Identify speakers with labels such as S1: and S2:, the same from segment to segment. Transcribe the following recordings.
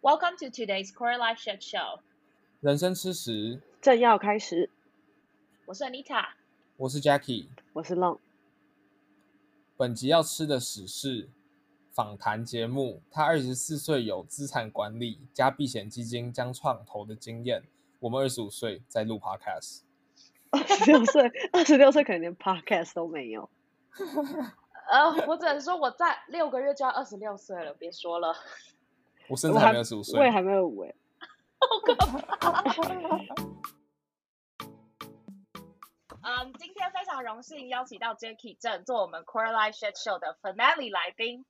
S1: Welcome to today's Core Life Show。
S2: 人生吃食
S3: 正要开始。
S1: 我是 Anita，
S2: 我是 Jackie，
S3: 我是 Long。
S2: 本集要吃的屎是访谈节目。他二十四岁，有资产管理加避险基金将创投的经验。我们二十五岁在录 Podcast。
S3: 二十六岁，二十六岁可能连 Podcast 都没有。
S1: 呃，我只能说我在六个月就要二十六岁了，别说了。
S2: 我甚至还没有二十五岁，
S3: 我也还没有五哎。
S1: 好可怕。嗯，今天非常荣幸邀请到 Jackie 正做我们 Core Life Shit Show 的 Finale 来宾。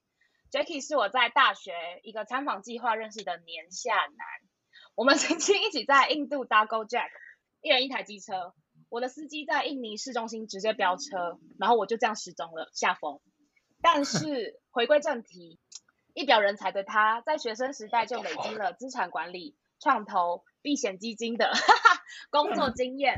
S1: Jackie 是我在大学一个参访计划认识的年下男，我们曾经一起在印度搭 Gojek，一人一台机车。我的司机在印尼市中心直接飙车，然后我就这样失踪了，下风。但是回归正题，一表人才的他，在学生时代就累积了资产管理、创投、避险基金的哈 哈工作经验。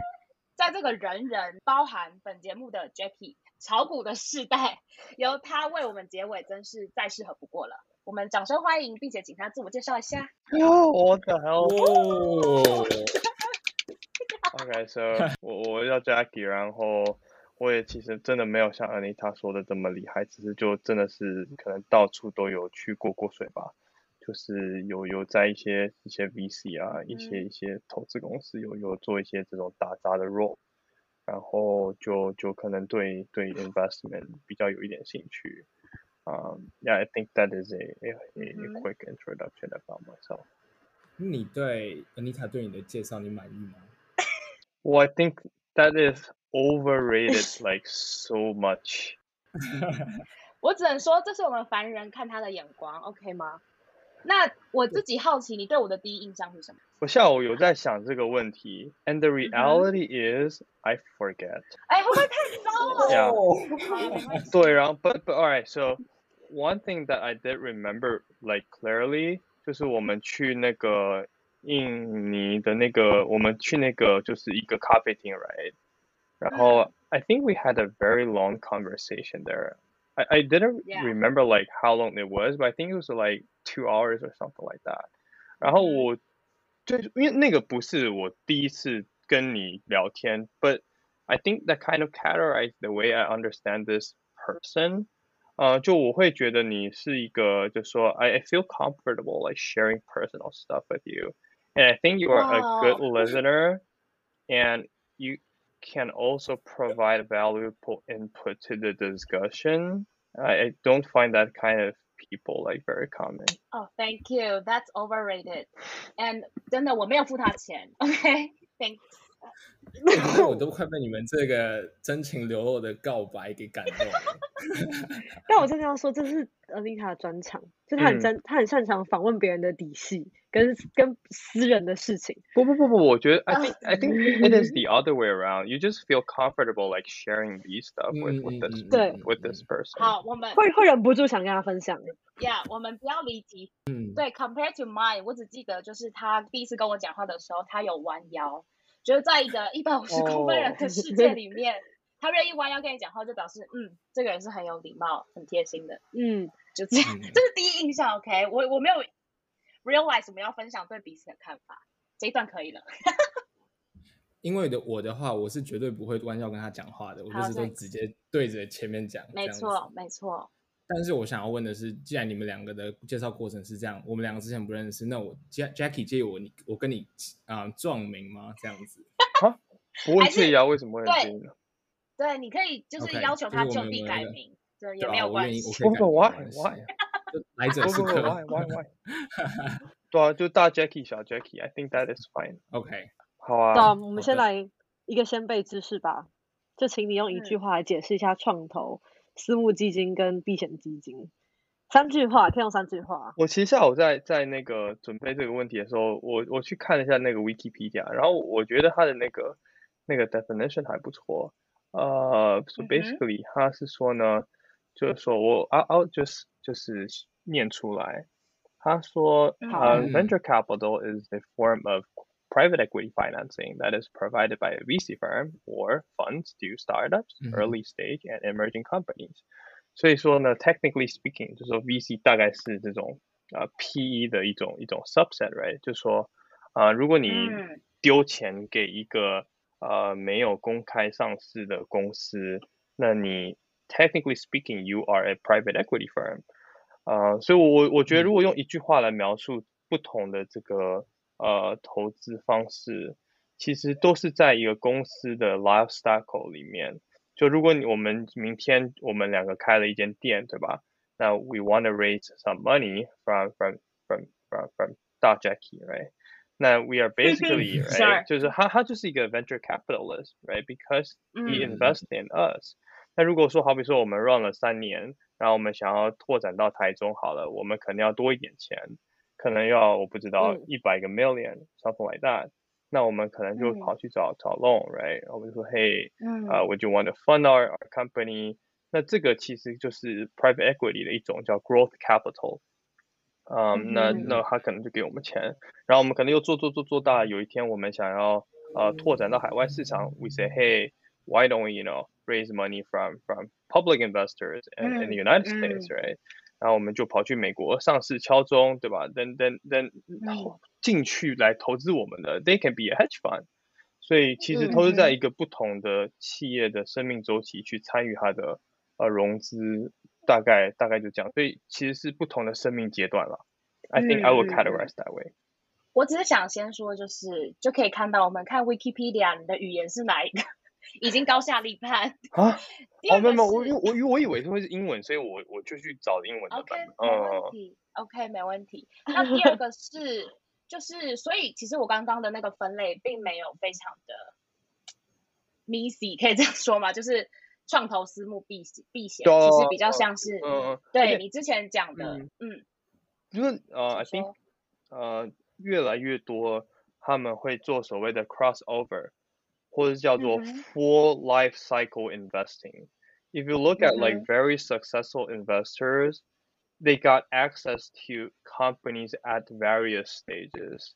S1: 在这个人人包含本节目的 Jackie 炒股的世代，由他为我们结尾，真是再适合不过了。我们掌声欢迎，并且请他自我介绍一下。
S4: 我的 hell！OK，so 我我叫 Jackie，然后我也其实真的没有像 Anita 说的这么厉害，只是就真的是可能到处都有去过过水吧，就是有有在一些一些 VC 啊，一些一些投资公司有有做一些这种打杂的 role，然后就就可能对对 investment 比较有一点兴趣。Um, yeah, I think that is a a, a quick introduction about myself.
S2: 你对 Anita 对你的介绍你满意吗
S4: ？Well, I think that is overrated like so much.
S1: 我只能说，这是我们凡人看他的眼光，OK 吗？那我自己好奇，你对我的第一印象是什么？
S4: 我下午有在想这个问题，and the reality is I forget.
S1: 哎，会不会太糟了？
S4: Yeah. 对，然后 but but alright, so one thing that I did remember like clearly 就是我们去那个。印尼的那个，我们去那个就是一个咖啡厅，right？ 然后 I think we had a very long conversation there. I I didn't remember like how long it was, but I think it was like two hours or something like that. 然后我就因为那个不是我第一次跟你聊天，but I think that kind of categorized the way I understand this person. 呃，就我会觉得你是一个，就说 I I feel comfortable like sharing personal stuff with you. And I think you are a good listener and you can also provide valuable input to the discussion. I, I don't find that kind of people like very common.
S1: Oh, thank you. That's overrated. And 真的我没有付他钱，OK? Thanks.
S2: 我都快被你们这个真情流露的告白给感动了。
S3: 但我真的要说，这是 Anita 的专长，就他很真，他很擅长访问别人的底细跟跟私人的事情。
S4: 不不不不，我觉得 I think I think it is the other way around. You just feel comfortable like sharing these stuff with with this with this person.
S1: 好，我们
S3: 会会忍不住想跟他分享。
S1: Yeah，我们不要离题。嗯，对，Compared to mine，我只记得就是他第一次跟我讲话的时候，他有弯腰。觉得在一个一百五十公分人的世界 里面，oh. 他愿意弯腰跟你讲话，就表示嗯，这个人是很有礼貌、很贴心的。嗯，就这样，这是第一印象。OK，我我没有 realize 我们要分享对彼此的看法，这一段可以了。
S2: 因为的我的话，我是绝对不会弯腰跟他讲话的，我就是都直接对着前面讲。
S1: 没错，没错。
S2: 但是我想要问的是，既然你们两个的介绍过程是这样，我们两个之前不认识，那我 Jackie 介意我你我跟你啊、呃、撞名吗？这样子？
S4: 啊，不会介意啊？为什么会介意呢？
S1: 对，你可以就是要求他就地改名，对，也没有关系。
S4: 不不，Why Why？
S2: 来者是客。
S4: Why Why Why？对啊，就大 Jackie 小 Jackie，I think that is fine。
S2: OK，
S4: 好啊。
S3: 那我们先来一个先辈知识吧，就请你用一句话来解释一下创投。私募基金跟避险基金，三句话，可以用三句话。
S4: 我其实下午在在那个准备这个问题的时候，我我去看了一下那个 Wikipedia，然后我觉得它的那个那个 definition 还不错。呃、uh,，so basically，他是说呢，就是说我 I'll, I'll just 就是念出来，他说，呃、uh, venture capital is a form of private equity financing that is provided by a VC firm or funds to startups, early stage and emerging companies。所以说呢，technically speaking，就是说 VC 大概是这种 呃 PE 的一种一种 subset，right？就是说，啊、呃，如果你丢钱给一个呃没有公开上市的公司，那你 technically speaking you are a private equity firm，啊、呃，所以我我觉得如果用一句话来描述不同的这个 呃投资方式，其实都是在一个公司的 lifestyle 里面。就如果你我们明天我们两个开了一间店，对吧？那 we want to raise some money from from from from from 大 Jacky，right？那 we are basically right，就是他他就是一个 venture capitalist，right？Because he invests in us。那如果说好比说我们 run 了三年，然后我们想要拓展到台中好了，我们可能要多一点钱，可能要我不知道一百个 million，something like that。那我们可能就跑去找、嗯、找 loan，right？我们就说，Hey，啊、uh,，Would you want to fund our our company？那这个其实就是 private equity 的一种叫 growth capital。嗯，那那他可能就给我们钱，然后我们可能又做做做做大，有一天我们想要呃拓展到海外市场，we say Hey，why don't we you know raise money from from public investors in in the United States，right？ 然后我们就跑去美国上市敲钟，对吧？Then then then 进去来投资我们的，they can be a hedge fund。所以其实都是在一个不同的企业的生命周期去参与它的呃融资，大概大概就这样。所以其实是不同的生命阶段了。I think I will categorize that way。
S1: 我只是想先说，就是就可以看到我们看 Wikipedia，你的语言是哪一个？已经高下立判
S4: 啊！哦，没有没有，我我我以为是会是英文，所以我我就去找英文的版本。
S1: OK，没问题。OK，没问题。那第二个是，就是所以其实我刚刚的那个分类并没有非常的 messy，可以这样说吗？就是创投私募避险避险，其实比较像是，嗯，对你之前讲的，嗯，
S4: 因为呃，I think 呃，越来越多他们会做所谓的 crossover。或者叫做 full life cycle investing. If you look at like very successful investors, they got access to companies at various stages.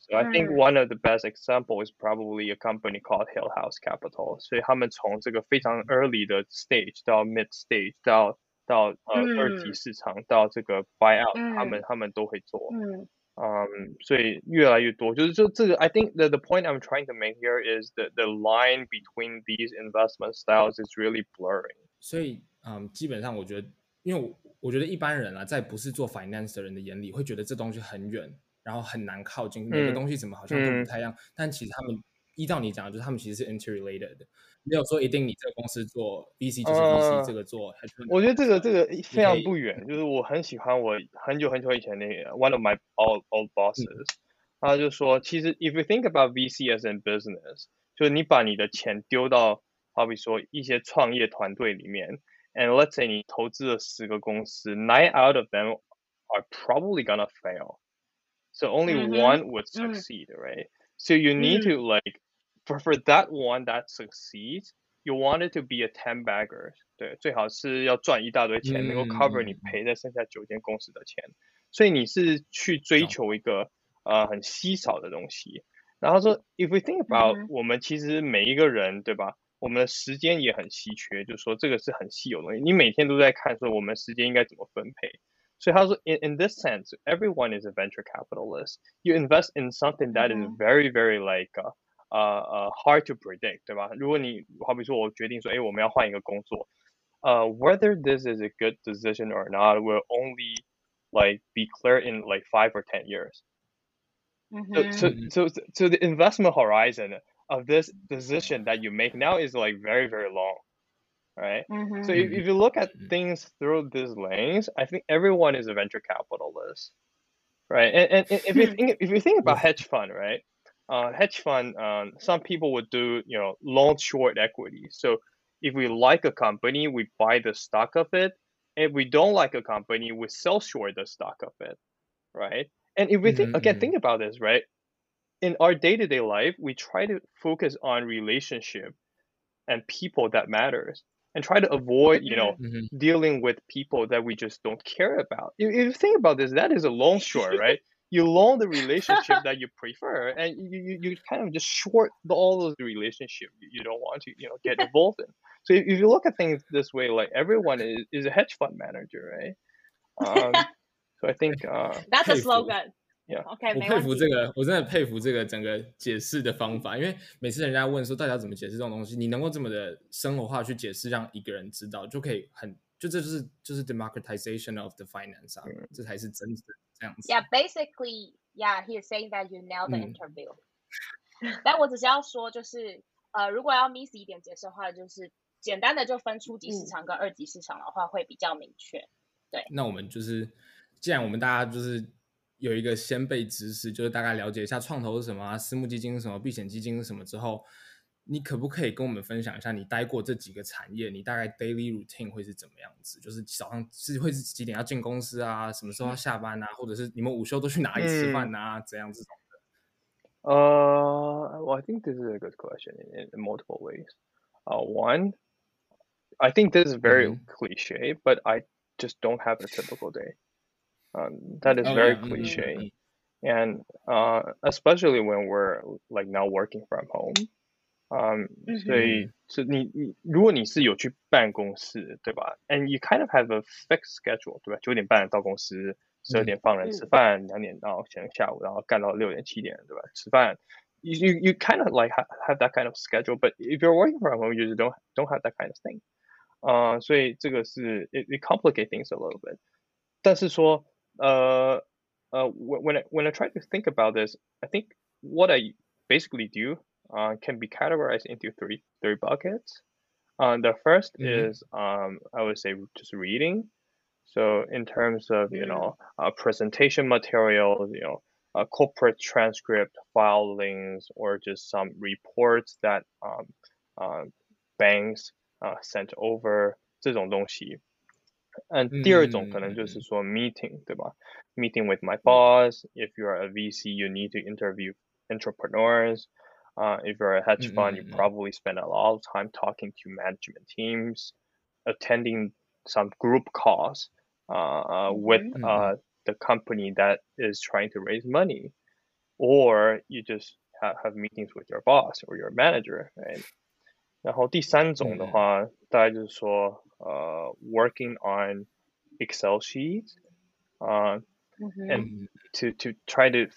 S4: So I think one of the best example is probably a company called Hill House Capital. 所以他们从这个非常 early 的 stage 到 mid stage 到到呃二级市场到这个 buyout，他们他们都会做。 嗯，um, 所以越来越多，就是就这个，I think the the point I'm trying to make here is that the line between these investment styles is really blurring。
S2: 所以，嗯，基本上我觉得，因为我我觉得一般人啊，在不是做 finance 的人的眼里，会觉得这东西很远，然后很难靠近，每个东西怎么好像都不太一样，嗯、但其实他们。依照你讲的，就是他们其实是 interrelated 的，没有说一定你这个公司做 VC 就是 VC，、呃、这个做。
S4: 我觉得这个这个非常不远，就是我很喜欢我很久很久以前那个 one of my old old bosses，、嗯、他就说，其实 if you think about VC as in business，就是你把你的钱丢到，好比说一些创业团队里面，and let's say 你投资了十个公司，nine out of them are probably gonna fail，so only one would succeed，right？、嗯、So you need to like for for that one that succeeds, you want it to be a ten bagger，对，最好是要赚一大堆钱，能够 cover 你赔在剩下九间公司的钱。所以你是去追求一个呃很稀少的东西。然后说，if we think about，我们其实每一个人，对吧？我们的时间也很稀缺，就是说这个是很稀有的东西。你每天都在看说我们时间应该怎么分配。所以他说，in in this sense, everyone is a venture capitalist. You invest in something that is very very like 呃呃、uh, uh, hard to predict，对吧？如果你好比说我决定说，哎，我们要换一个工作，呃、uh,，whether this is a good decision or not will only like be clear in like five or ten years. So so so so the investment horizon of this decision that you make now is like very very long, right? So if if you look at things through this lens, I think everyone is a venture capitalist, right? And and, and if you think if you think about hedge fund, right? Uh, hedge fund, um, some people would do, you know, long short equity. So if we like a company, we buy the stock of it. If we don't like a company, we sell short the stock of it, right? And if we think mm-hmm. again, think about this, right? In our day-to-day life, we try to focus on relationship and people that matters and try to avoid, you know, mm-hmm. dealing with people that we just don't care about. If, if you think about this, that is a long short, right? you long the relationship that you prefer and you, you, you kind of just short the, all those relationships you, you don't want to you know get involved in so if, if you look at things this way like everyone is, is a hedge fund manager right um, So I think, uh,
S1: That's a slogan.
S4: Yeah.
S1: OK，
S2: 我佩服这个，我真的佩服这个整个解释的方法，因为每次人家问说大家怎么解释这种东西，你能够这么的生活化去解释，让一个人知道，就可以很， 就这就是就是 democratization of the finance 啊，嗯、这才是真的这样子。
S1: Yeah, basically, yeah, he's saying that you nailed the interview. 嗯、但我只是要说，就是呃，如果要 miss 一点解释的话，就是简单的就分初级市场跟二级市场的话，会比较明确。对，
S2: 那我们就是，既然我们大家就是。有一个先备知识，就是大概了解一下创投是什么啊，私募基金是什么，避险基金是什么之后，你可不可以跟我们分享一下你待过这几个产业，你大概 daily routine 会是怎么样子？就是早上是会是几点要进公司啊，什么时候要下班啊，或者是你们午休都去哪里吃饭啊，怎样这种的？
S4: 呃、I think this is a good question in, in multiple ways. Uh, one, I think this is very cliche, but I just don't have a typical day. Um, that is very oh, yeah. cliche, mm-hmm. and uh, especially when we're like now working from home. Um, mm-hmm. 所以是你你如果你是有去办公室，对吧？And you kind of have a fixed schedule，对吧？九点半到公司，十二点放人吃饭，两、mm-hmm. 点到前下午，然后干到六点七点，对吧？吃饭。You you you kind of like have, have that kind of schedule, but if you're working from home, you just don't don't have that kind of thing. 啊、uh,，所以这个是 it it complicate things a little bit. 但是说。uh, uh, when I, when I try to think about this, I think what I basically do uh, can be categorized into three three buckets. Uh, the 1st mm-hmm. is um, I would say just reading. So in terms of you know uh, presentation materials, you know, a corporate transcript filings, or just some reports that um, uh, banks uh, sent over 这种东西。嗯，第二种可能就是说 meeting，、嗯、对吧？Meeting with my boss. If you're a VC, you need to interview entrepreneurs. Uh, if you're a hedge fund, you probably spend a lot of time talking to management teams, attending some group calls uh, with uh, the company that is trying to raise money, or you just have, have meetings with your boss or your manager, right? 然后第三种的话，大概就是说，呃，working on Excel sheets，啊，and to to try to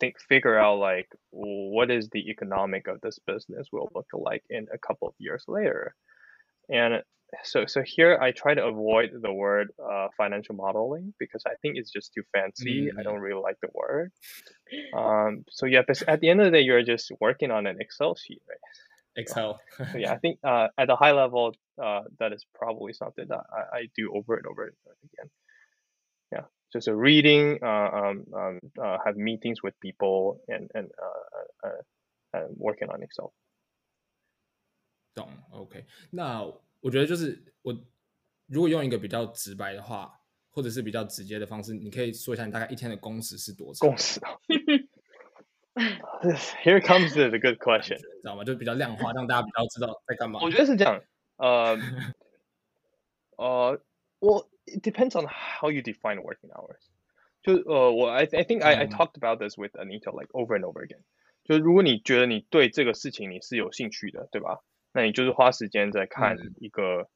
S4: think figure out like what is the economic of this business will look like in a couple of years later, and so so here I try to avoid the word uh financial modeling because I think it's just too fancy. I don't really like the word. Um, so yeah, but at the end of the day, you're just working on an Excel sheet, right?
S2: Excel.
S4: so yeah, I think uh, at a high level, uh, that is probably something that I, I do over and over again. Yeah, just a reading, uh, um, um, uh, have meetings with people, and and uh, uh, and working on Excel.
S2: 懂，OK。那我觉得就是我如果用一个比较直白的话，或者是比较直接的方式，你可以说一下你大概一天的工时是多长？
S4: 工时啊。 Here comes the good question，
S2: 知道吗？就比较量化，让大家比较知道在干嘛。
S4: 我觉得是这样，呃，呃，我 it depends on how you define working hours。就呃，我 I I think I I talked about this with Anita like over and over again。就如果你觉得你对这个事情你是有兴趣的，对吧？那你就是花时间在看一个、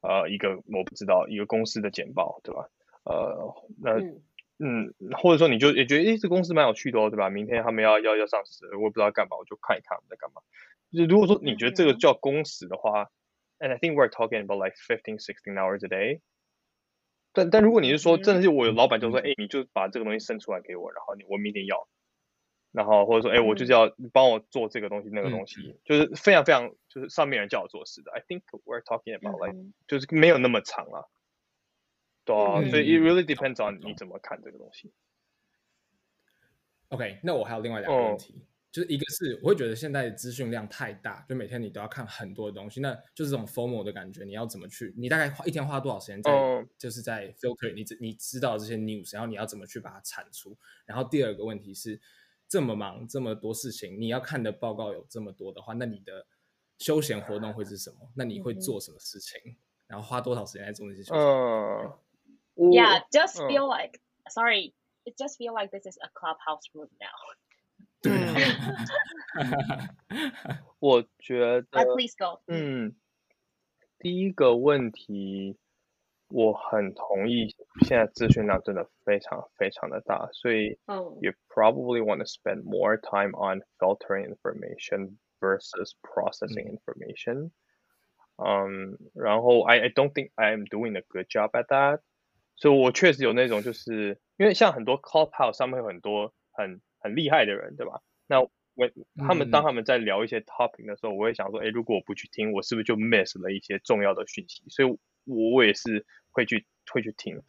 S4: 嗯、呃一个我不知道一个公司的简报，对吧？呃，那。嗯嗯，或者说你就也觉得，诶，这公司蛮有趣的哦，对吧？明天他们要要要上市，我也不知道干嘛，我就看一看他们在干嘛。就是如果说你觉得这个叫工时的话，and I think we're talking about like fifteen, sixteen hours a day。 但但如果你是说，真的是我有老板就说，诶，你就把这个东西生出来给我，然后你我明天要，然后或者说，诶，我就是要帮我做这个东西那个东西，就是非常非常就是上面人叫我做事的。I think we're talking about like 就是没有那么长了。对啊，所以 it really depends on 你怎么看这个东西。
S2: OK，那我还有另外两个问题，哦、就是一个是我会觉得现在的资讯量太大，就每天你都要看很多的东西，那就是这种 formal 的感觉，你要怎么去？你大概花一天花多少时间在、哦、就是在 filter 你你知道这些 news，然后你要怎么去把它产出？然后第二个问题是，这么忙这么多事情，你要看的报告有这么多的话，那你的休闲活动会是什么？那你会做什么事情？嗯、然后花多少时间在做那些休闲？嗯
S1: Yeah, just feel like sorry, it just feel like this is a clubhouse room now.
S2: 对，
S4: 我觉得。
S1: Uh, please go.
S4: 嗯，第一个问题， 我很同意，现在资讯量真的非常非常的大，所以 you probably want to spend more time on filtering information versus processing information。嗯，然后 I I don't think I am doing a good job at that。所以我确实有那种，就是因为像很多 Clubhouse 上面有很多很 很厉害的人，对吧？那我他们当他们在聊一些 topic 的时候，我会想说，哎，如果我不去听，我是不是就 miss 了一些重要的讯息？所以。我我也是会去会去听，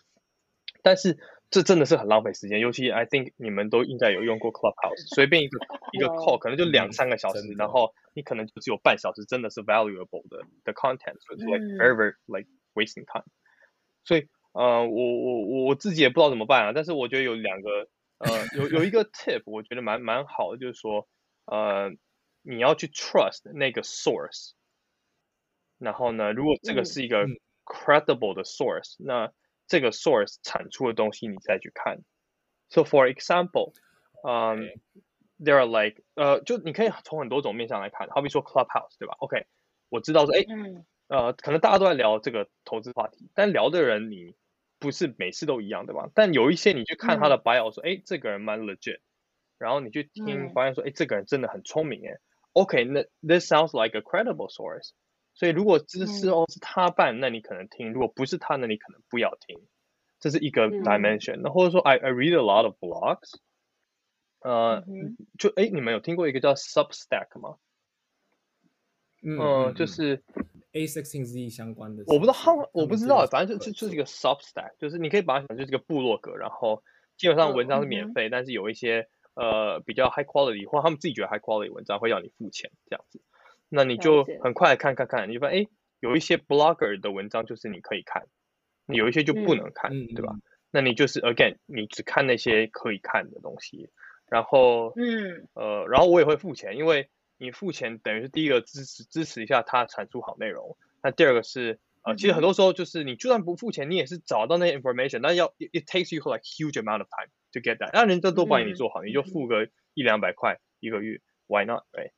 S4: 但是这真的是很浪费时间，尤其 I think 你们都应该有用过 Clubhouse，随便一个 一个 call 可能就两三个小时，然后你可能就只有半小时，真的是 valuable 的的 content，所以 like very very like wasting time。所以呃，我我我自己也不知道怎么办啊，但是我觉得有两个呃有有一个 tip，我觉得蛮蛮好的，就是说呃你要去 trust 那个 source，然后呢，如果这个是一个。credible 的 source，那这个 source 产出的东西你再去看。So for example，嗯、um,，there are like，呃，就你可以从很多种面向来看，好比说 Clubhouse，对吧？OK，我知道说，哎，呃，可能大家都在聊这个投资话题，但聊的人你不是每次都一样，对吧？但有一些你去看他的 bio 说，哎，这个人蛮 legit，然后你去听，发现说，哎，这个人真的很聪明，哎，OK，那 this sounds like a credible source。所以如果知识哦是他办，那你可能听；如果不是他，那你可能不要听。这是一个 dimension。那或者说，I I read a lot of blogs。呃，就哎，你们有听过一个叫 Substack 吗？嗯，就是
S2: A16Z 相关的。
S4: 我不知道，我不知道，反正就就就是一个 Substack，就是你可以把它想就是一个部落格，然后基本上文章是免费，但是有一些呃比较 high quality 或他们自己觉得 high quality 文章会要你付钱这样子。那你就很快看看看，你就发现哎，有一些 blogger 的文章就是你可以看，有一些就不能看，嗯、对吧？嗯、那你就是 again，你只看那些可以看的东西，然后嗯呃，然后我也会付钱，因为你付钱等于是第一个支持支持一下他产出好内容，那第二个是呃，其实很多时候就是你就算不付钱，你也是找到那些 information，但要 it, it takes you like huge amount of time to get that，那人家都帮你做好，嗯、你就付个一两百块一个月，why not，right？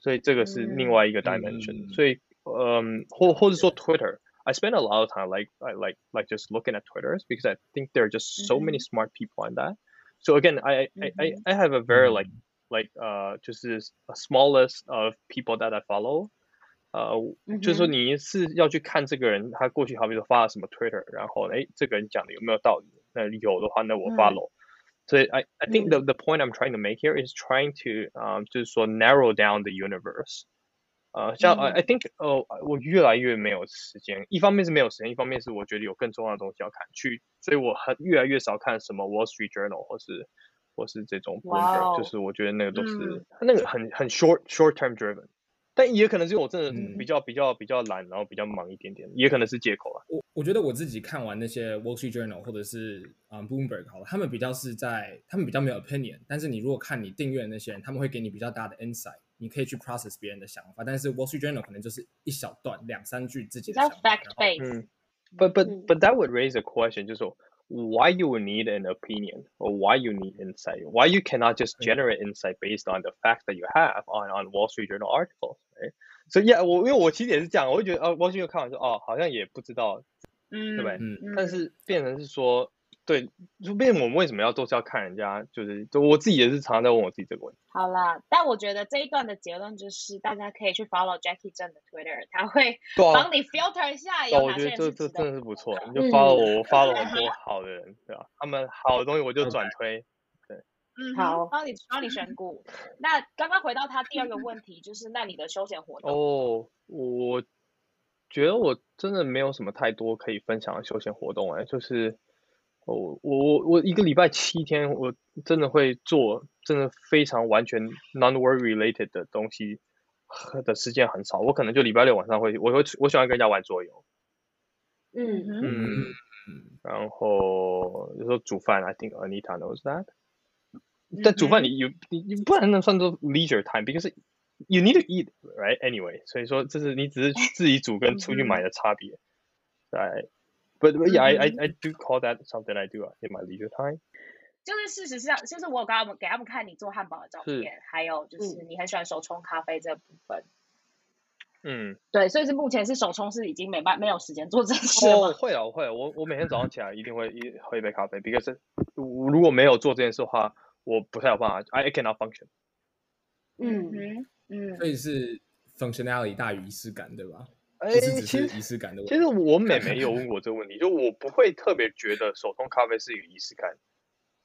S4: 所以这个是另外一个 dimension、嗯。所以，嗯，或或者说 Twitter，I spend a lot of time like I like like just looking at Twitter because I think there are just so many smart people on that. So again, I I I I have a very like like uh 就是 a small list of people that I follow. 呃，就是说你是要去看这个人他过去好比说发了什么 Twitter，然后哎这个人讲的有没有道理？那有的话，那我 follow。所以 I I think the the point I'm trying to make here is trying to 啊、um, 就是说 narrow down the universe。呃，像 I I think 呃我越来越没有时间，一方面是没有时间，一方面是我觉得有更重要的东西要看，去，所以我很越来越少看什么 Wall Street Journal 或是 或是这种 Bloomberg，就是我觉得那个都是、嗯、那个很很 short short term driven。但也可能是我真的比较、嗯、比较比较懒，然后比较忙一点点，也可能是借口啊。
S2: 我我觉得我自己看完那些 Wall Street Journal 或者是啊、um, Bloomberg 好了，他们比较是在他们比较没有 opinion，但是你如果看你订阅的那些人，他们会给你比较大的 insight，你可以去 process 别人的想法。但是 Wall Street Journal 可能就是一小段两三句自己的想法。
S1: fact base。嗯
S4: ，but but but that would raise a question，就是说。why you would need an opinion or why you need insight, why you cannot just generate insight based on the facts that you have on on Wall Street Journal articles, right? So yeah，我因为我其实也是这样，我会觉得啊，Wall Street Journal 看完说哦，好像也不知道，嗯，对不对？嗯，但是变成是说。 对，就为我们为什么要都是要看人家？就是，就我自己也是常常在问我自己这个问题。
S1: 好啦，但我觉得这一段的结论就是，大家可以去 follow Jackie Chen 的 Twitter，他会 帮你 filter 一下有哪些人。
S4: 我觉得这这真的是不错，你就 follow 我，我 follow 很多好的人，对吧？他们好的东西我就转推。对，
S1: 嗯，好，帮你帮你选股。那刚刚回到他第二个问题，就是那你的休闲活动？
S4: 哦，我觉得我真的没有什么太多可以分享的休闲活动，哎，就是。我我我一个礼拜七天，我真的会做真的非常完全 non-work related 的东西的时间很少。我可能就礼拜六晚上会，我会我喜欢跟人家玩桌游。
S1: 嗯
S4: 嗯，然后有时候煮饭，I think Anita knows that。但煮饭你有你你不然能算作 leisure time，because you need to eat right anyway。所以说这是你只是自己煮跟出去买的差别，在。But yeah, I I I do call that something I do in my leisure time。
S1: 就是事实上，就是我刚刚给他们看你做汉堡的照片，还有就是你很喜欢手冲咖啡这部分。
S4: 嗯，
S1: 对，所以是目前是手冲是已经没办没有时间做这件事了。
S4: 哦，会啊，我会啊，我我每天早上起来一定会一喝一杯咖啡，because 如果没有做这件事的话，我不太有办法，I cannot function。
S3: 嗯
S1: 嗯嗯，
S2: 所以是 functionality 大于仪式感，对吧？
S4: 哎，
S2: 不是只是仪式感的问题。
S4: 其实我妹妹有问过这个问题，就我不会特别觉得手冲咖啡是一个仪式感，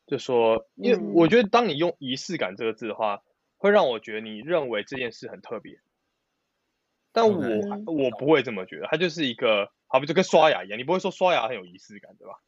S4: 就说，因为我觉得当你用仪式感这个字的话，会让我觉得你认为这件事很特别。但我、嗯、我不会这么觉得，它就是一个，好比就跟刷牙一样，你不会说刷牙很有仪式感，对吧？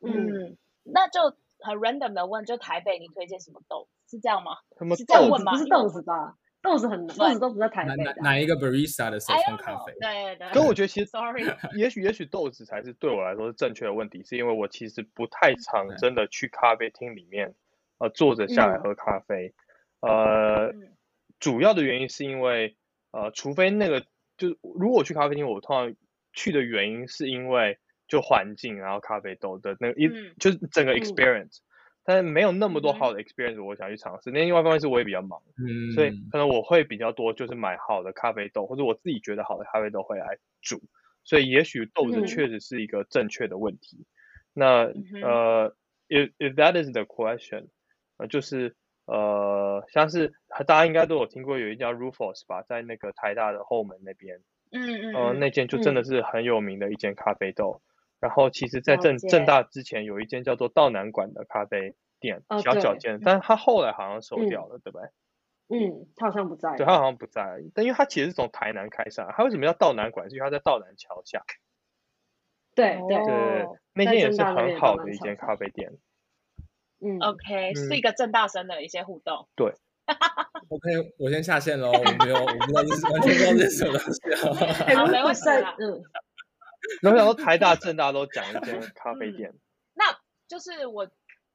S1: 嗯，那就很 random 的问，就台北你推荐什么豆？是这样吗？
S4: 什么
S1: 是这样问吗？
S3: 不是豆子吧？豆子很豆子都不在台北、啊。
S2: 哪哪一个 barista 的手冲咖啡？
S1: 对对。
S4: 可我觉得其实
S1: ，sorry，
S4: 也许也许豆子才是对我来说是正确的问题，是因为我其实不太常真的去咖啡厅里面，呃，坐着下来喝咖啡，嗯、呃、嗯，主要的原因是因为。呃，除非那个，就如果我去咖啡厅，我通常去的原因是因为就环境，然后咖啡豆的那个一、嗯，就是整个 experience，、嗯、但是没有那么多好的 experience，我想去尝试。那、嗯、另外一方面是我也比较忙，嗯，所以可能我会比较多就是买好的咖啡豆，或者我自己觉得好的咖啡豆回来煮。所以也许豆子确实是一个正确的问题。嗯、那、嗯、呃，if if that is the question，呃，就是。呃，像是大家应该都有听过，有一家 Rufus 吧，在那个台大的后门那边，嗯嗯，呃，那间就真的是很有名的一间咖啡豆。嗯、然后其实，在正正大之前有一间叫做道南馆的咖啡店，哦、小小间，但是他后来好像收掉了，嗯、对不对？
S3: 嗯，他好像不在。
S4: 对，他好像不在，但因为他其实是从台南开上来，他为什么叫道南馆？是因为他在道南桥下。
S3: 对对
S4: 对，那间也是很好的一间咖啡店。
S1: 嗯，OK，是一个正大生的一些互动。
S4: 对
S2: ，OK，我先下线喽。我没有，我不知道这是完全不知道这是什么东西啊。
S1: 好，没问题。嗯。
S4: 然后想说台大、政大都讲一间咖啡店。
S1: 嗯、那就是我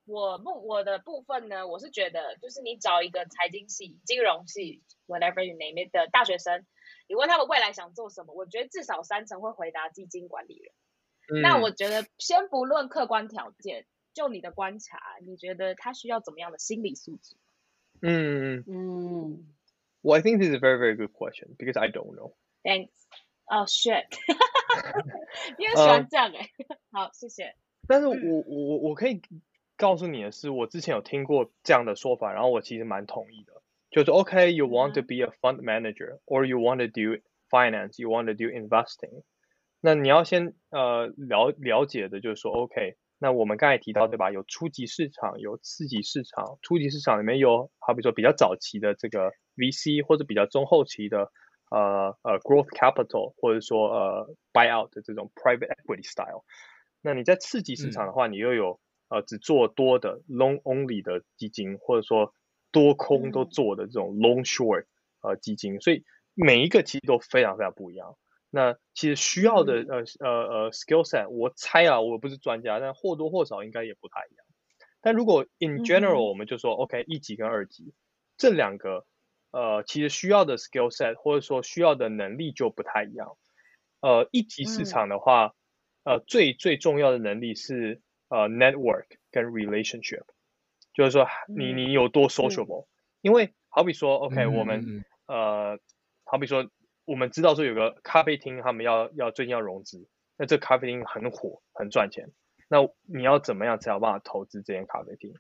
S1: 我部我的部分呢，我是觉得就是你找一个财经系、金融系，whatever you name it 的大学生，你问他们未来想做什么，我觉得至少三成会回答基金管理人。嗯、那我觉得先不论客观条件。就你的观察，你觉得他需要怎么样的心理素质？
S4: 嗯嗯，Well, I think this is a very, very good question because I don't know.
S1: Thanks. Oh shit. 你很喜欢这样哎、欸。Uh, 好，谢谢。
S4: 但是我我我可以告诉你的是，我之前有听过这样的说法，然后我其实蛮同意的。就是 OK, you want to be a fund manager, or you want to do finance, you want to do investing. 那你要先呃了了解的就是说，OK。那我们刚才提到对吧？有初级市场，有次级市场。初级市场里面有，好比说比较早期的这个 VC，或者比较中后期的呃呃 growth capital，或者说呃 buyout 的这种 private equity style。那你在次级市场的话，嗯、你又有呃只做多的 long only 的基金，或者说多空都做的这种 long short 呃基金。所以每一个其实都非常非常不一样。那其实需要的呃呃呃 skill set，我猜啊，我不是专家，但或多或少应该也不太一样。但如果 in general，我们就说、嗯、OK，一级跟二级这两个呃，其实需要的 skill set 或者说需要的能力就不太一样。呃，一级市场的话，嗯、呃，最最重要的能力是呃 network 跟 relationship，就是说你你有多 sociable，、嗯、因为好比说 OK，、嗯、我们呃，好比说。我们知道说有个咖啡厅，他们要要最近要融资，那这咖啡厅很火，很赚钱。那你要怎么样才有办法投资这间咖啡厅？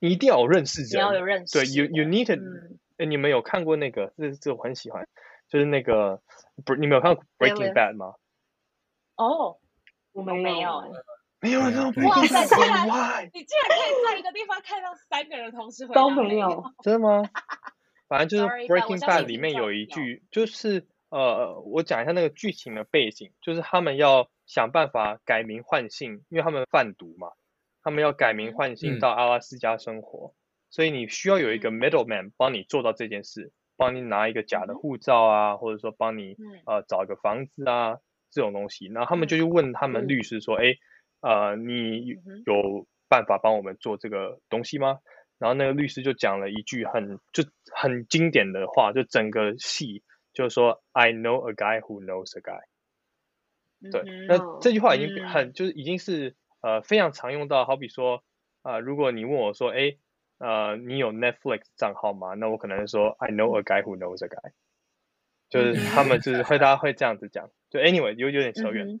S4: 你一定要有认识人，
S1: 你要有认识。
S4: 对，you you need to、嗯。哎，你们有看过那个？这这我很喜欢，就是那个不，你们有看过 Breaking Bad 吗？
S1: 哦，我们没有，
S4: 没有，没有。
S1: 哇塞，竟然你竟然可以在一个地方看到三个人同时回答
S3: 都没有，
S4: 真的吗？反正就是 Breaking Bad 里面有一句，就是呃，我讲一下那个剧情的背景，就是他们要想办法改名换姓，因为他们贩毒嘛，他们要改名换姓到阿拉斯加生活，嗯、所以你需要有一个 middleman 帮你做到这件事，帮你拿一个假的护照啊，或者说帮你呃找一个房子啊这种东西，然后他们就去问他们律师说，哎、嗯，呃，你有办法帮我们做这个东西吗？然后那个律师就讲了一句很就很经典的话，就整个戏就是说 I know a guy who knows a guy。对，嗯、那这句话已经很、嗯、就是已经是呃非常常用到，好比说啊、呃，如果你问我说，哎，呃，你有 Netflix 账号吗？那我可能说 I know a guy who knows a guy。就是他们就是会大家会这样子讲，就 anyway 有有点扯远，嗯、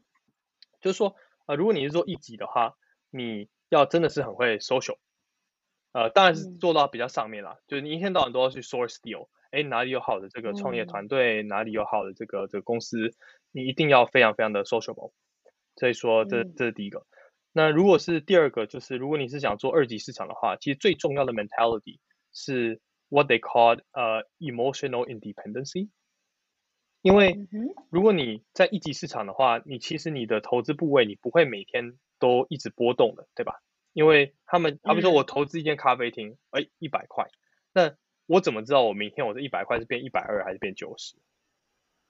S4: 就是说呃，如果你是做一级的话，你要真的是很会 social，呃，当然是做到比较上面啦，嗯、就是你一天到晚都要去 source deal，哎，哪里有好的这个创业团队，嗯、哪里有好的这个这个公司，你一定要非常非常的 sociable，所以说这这是第一个。嗯、那如果是第二个，就是如果你是想做二级市场的话，其实最重要的 mentality 是 what they call 呃、uh, emotional independency。因为如果你在一级市场的话，你其实你的投资部位你不会每天都一直波动的，对吧？因为他们，他们说我投资一间咖啡厅，哎，一百块，那我怎么知道我明天我这一百块是变一百二还是变九十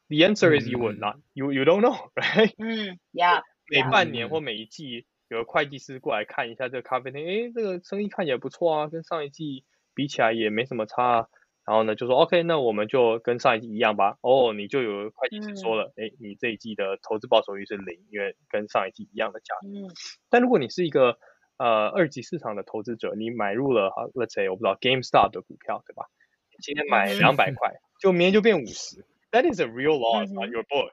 S4: ？The answer is you will not, you you don't know, right？
S1: 嗯，Yeah。
S4: 每半年或每一季有个会计师过来看一下这个咖啡厅，哎，这个生意看起来不错啊，跟上一季比起来也没什么差啊。然后呢，就说 OK，那我们就跟上一季一样吧。哦，你就有会计师说了，哎、嗯，你这一季的投资报酬率是零，因为跟上一季一样的价。嗯。但如果你是一个呃二级市场的投资者，你买入了哈，Let's say 我不知道 GameStop 的股票，对吧？今天买两百块，嗯、就明天就变五十。That is a real loss on your book.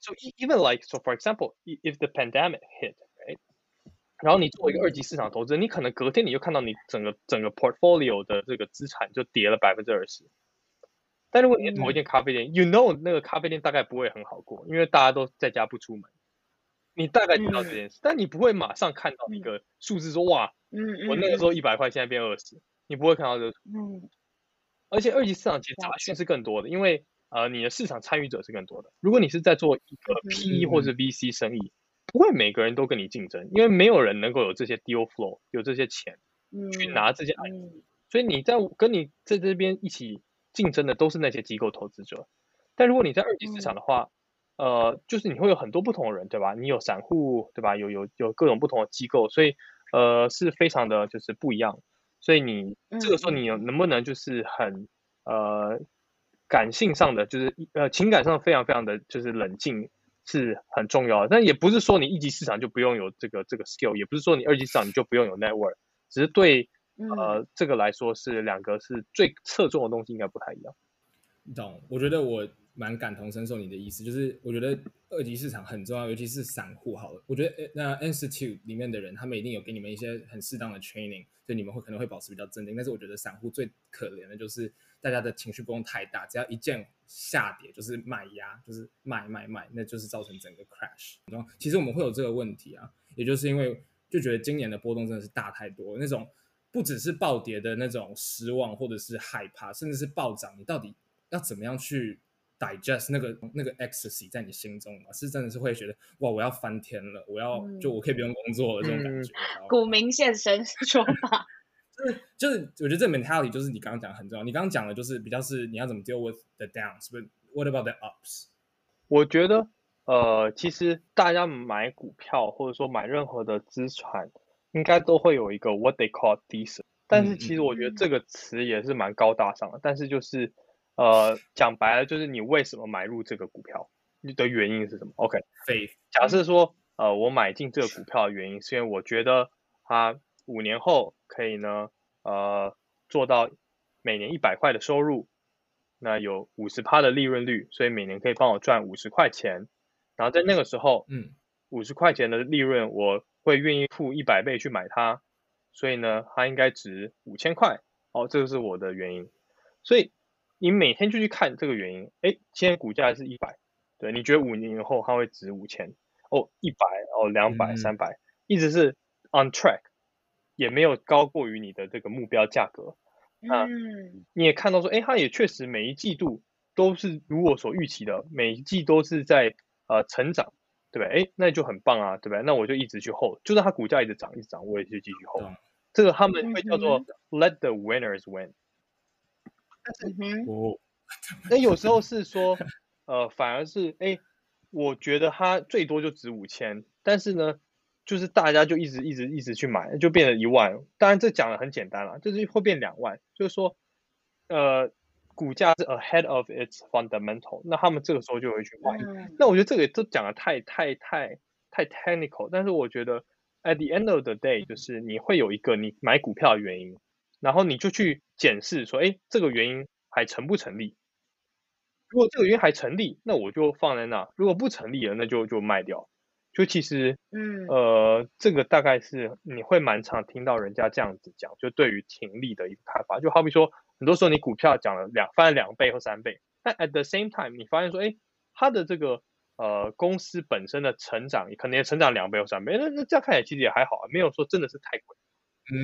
S4: So even like so, for example, if the pandemic hit. 然后你作为一个二级市场投资人，你可能隔天你就看到你整个整个 portfolio 的这个资产就跌了百分之二十。但如果你投一间咖啡店，嗯，you know 那个咖啡店大概不会很好过，因为大家都在家不出门。你大概知道这件事，嗯，但你不会马上看到一个数字说哇，嗯，我那个时候一百块，现在变二十，你不会看到这个。嗯。而且二级市场其实杂讯是更多的，因为呃你的市场参与者是更多的。如果你是在做一个 PE 或者 VC 生意。不会每个人都跟你竞争，因为没有人能够有这些 deal flow，有这些钱去拿这些案子，嗯、所以你在跟你在这边一起竞争的都是那些机构投资者。但如果你在二级市场的话，嗯、呃，就是你会有很多不同的人，对吧？你有散户，对吧？有有有各种不同的机构，所以呃是非常的就是不一样。所以你这个时候你能不能就是很呃感性上的，就是呃情感上非常非常的就是冷静。是很重要的，但也不是说你一级市场就不用有这个这个 skill，也不是说你二级市场你就不用有 network，只是对、嗯、呃这个来说是两个是最侧重的东西，应该不太一样。
S2: 懂？我觉得我蛮感同身受你的意思，就是我觉得二级市场很重要，尤其是散户。好了，我觉得那 institute 里面的人，他们一定有给你们一些很适当的 training，所以你们会可能会保持比较镇定。但是我觉得散户最可怜的就是。大家的情绪不用太大，只要一见下跌就是卖压，就是卖卖卖，那就是造成整个 crash。然后其实我们会有这个问题啊，也就是因为就觉得今年的波动真的是大太多，那种不只是暴跌的那种失望或者是害怕，甚至是暴涨，你到底要怎么样去 digest 那个那个 ecstasy 在你心中嘛？是真的是会觉得哇，我要翻天了，我要、嗯、就我可以不用工作了这种感觉。
S1: 嗯、股民现身 说法。
S2: 就是就是，我觉得这 mentality 就是你刚刚讲的很重要。你刚刚讲的就是比较是你要怎么 deal with the downs，是不是？What about the ups？
S4: 我觉得，呃，其实大家买股票或者说买任何的资产，应该都会有一个 what they call decent。但是其实我觉得这个词也是蛮高大上的。嗯、但是就是，呃，讲白了就是你为什么买入这个股票，你的原因是什么？OK，faith。假设说，呃，我买进这个股票的原因是因为我觉得它。五年后可以呢，呃，做到每年一百块的收入，那有五十趴的利润率，所以每年可以帮我赚五十块钱。然后在那个时候，嗯，五十块钱的利润，我会愿意付一百倍去买它，所以呢，它应该值五千块。哦，这个是我的原因。所以你每天就去看这个原因，哎，现在股价是一百，对，你觉得五年以后它会值五千？哦，一百，哦，两百，三百，一直是 on track。也没有高过于你的这个目标价格，那你也看到说，哎，它也确实每一季度都是如我所预期的，每一季都是在呃成长，对吧？哎，那就很棒啊，对不对？那我就一直去 hold，就算它股价一直涨一直涨，我也就继续 hold。嗯、这个他们会叫做 let the winners win。但是，哦，那有时候是说，呃，反而是哎，我觉得它最多就值五千，但是呢。就是大家就一直一直一直去买，就变成一万。当然这讲的很简单了，就是会变两万。就是说，呃，股价是 ahead of its fundamental，那他们这个时候就会去买。嗯、那我觉得这个都讲的太太太太 technical。但是我觉得 at the end of the day，就是你会有一个你买股票的原因，然后你就去检视说，哎，这个原因还成不成立？如果这个原因还成立，那我就放在那；如果不成立了，那就就卖掉。就其实，
S1: 嗯，
S4: 呃，这个大概是你会蛮常听到人家这样子讲，就对于停利的一个看法。就好比说，很多时候你股票涨了两翻了两倍或三倍，但 at the same time 你发现说，哎，它的这个呃公司本身的成长可能也成长两倍或三倍，那那这样看起来其实也还好啊，没有说真的是太贵。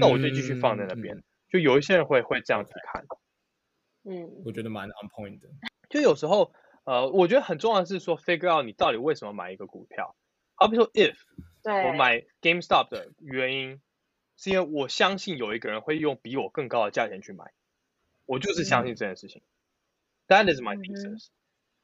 S4: 那我就继续放在那边。就有一些人会会这样子看。
S3: 嗯，
S2: 我觉得蛮 on point 的。
S4: 就有时候，呃，我觉得很重要的是说，figure out 你到底为什么买一个股票。好比说，if 我买 GameStop 的原因，是因为我相信有一个人会用比我更高的价钱去买，我就是相信这件事情。嗯、That is my thesis、嗯。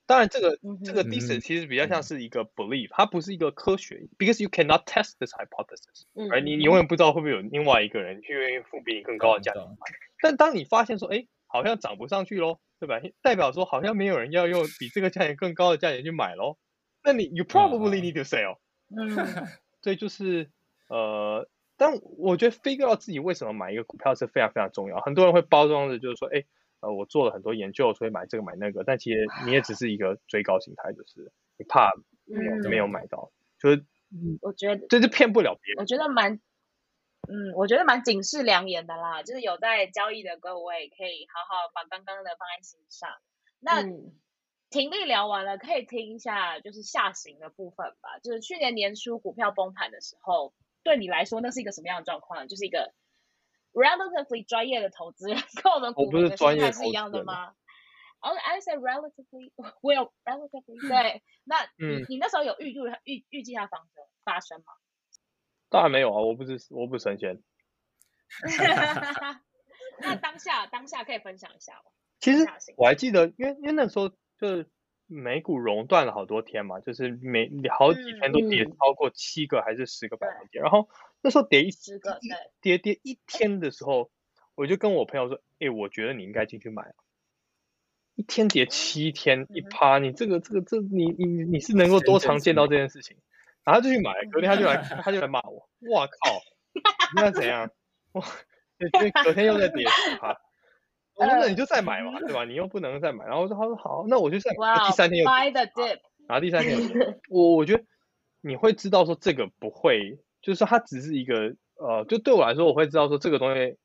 S4: 当然，这个、嗯、这个 thesis 其实比较像是一个 belief，、嗯、它不是一个科学，because you cannot test this hypothesis，而、你、你永远不知道会不会有另外一个人去愿意付比你更高的价钱买。嗯、但当你发现说，哎，好像涨不上去喽，对吧？代表说好像没有人要用比这个价钱更高的价钱去买喽。那你 you probably need to sell。嗯，对就是呃，但我觉得 figure out 自己为什么买一个股票是非常非常重要。很多人会包装的，就是说，哎，呃，我做了很多研究，所以买这个买那个。但其实你也只是一个追高心态，就是你怕没有、嗯、没有买到，就是
S1: 我觉得
S4: 这是骗不了别人。
S1: 我觉得蛮，嗯，我觉得蛮警示良言的啦。就是有在交易的各位，可以好好把刚刚的放在心上。那。嗯停利聊完了，可以听一下就是下行的部分吧。就是去年年初股票崩盘的时候，对你来说那是一个什么样的状况？就是一个 relatively 专业的投资人，跟我们股民的心态是一样的吗？哦，I said relatively，well relatively。对，那你、嗯、你那时候有预预预预计它发生发生吗？
S4: 当然没有啊，我不是我不是神仙。
S1: 那当下当下可以分享一下吗？
S4: 其实我还记得，因为因为那时候。就是美股熔断了好多天嘛，就是每好几天都跌超过七个还是十个百分点，嗯、然后那时候跌一
S1: 十个，
S4: 跌跌一天的时候，我就跟我朋友说，哎，我觉得你应该进去买，一天跌七天一趴，你这个这个这你你你是能够多常见到这件事情，然后就去买，隔天他就来他就来骂我，哇靠，那怎样？哇，隔天又在跌十趴。那你就再买嘛，对吧？你又不能再买，然后我说他说好，那我就再买。第三天又跌，然后第三天 我我觉得你会知道说这个不会，就是说它只是一个呃，就对我来说，我会知道说这个东西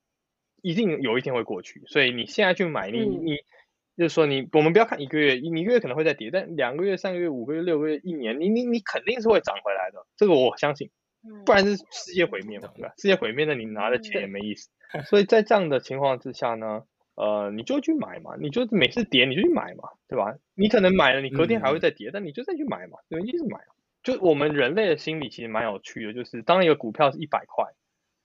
S4: 一定有一天会过去，所以你现在去买，你你就是说你我们不要看一个月，你一个月可能会再跌，但两个月、三个月、五个月、六个月、一年，你你你肯定是会涨回来的，这个我相信，不然是世界毁灭嘛，对吧？世界毁灭，那你拿的钱也没意思。所以在这样的情况之下呢？呃，你就去买嘛，你就每次跌你就去买嘛，对吧？你可能买了，你隔天还会再跌，嗯、但你就再去买嘛，对，一直买。就我们人类的心理其实蛮有趣的，就是当一个股票是一百块，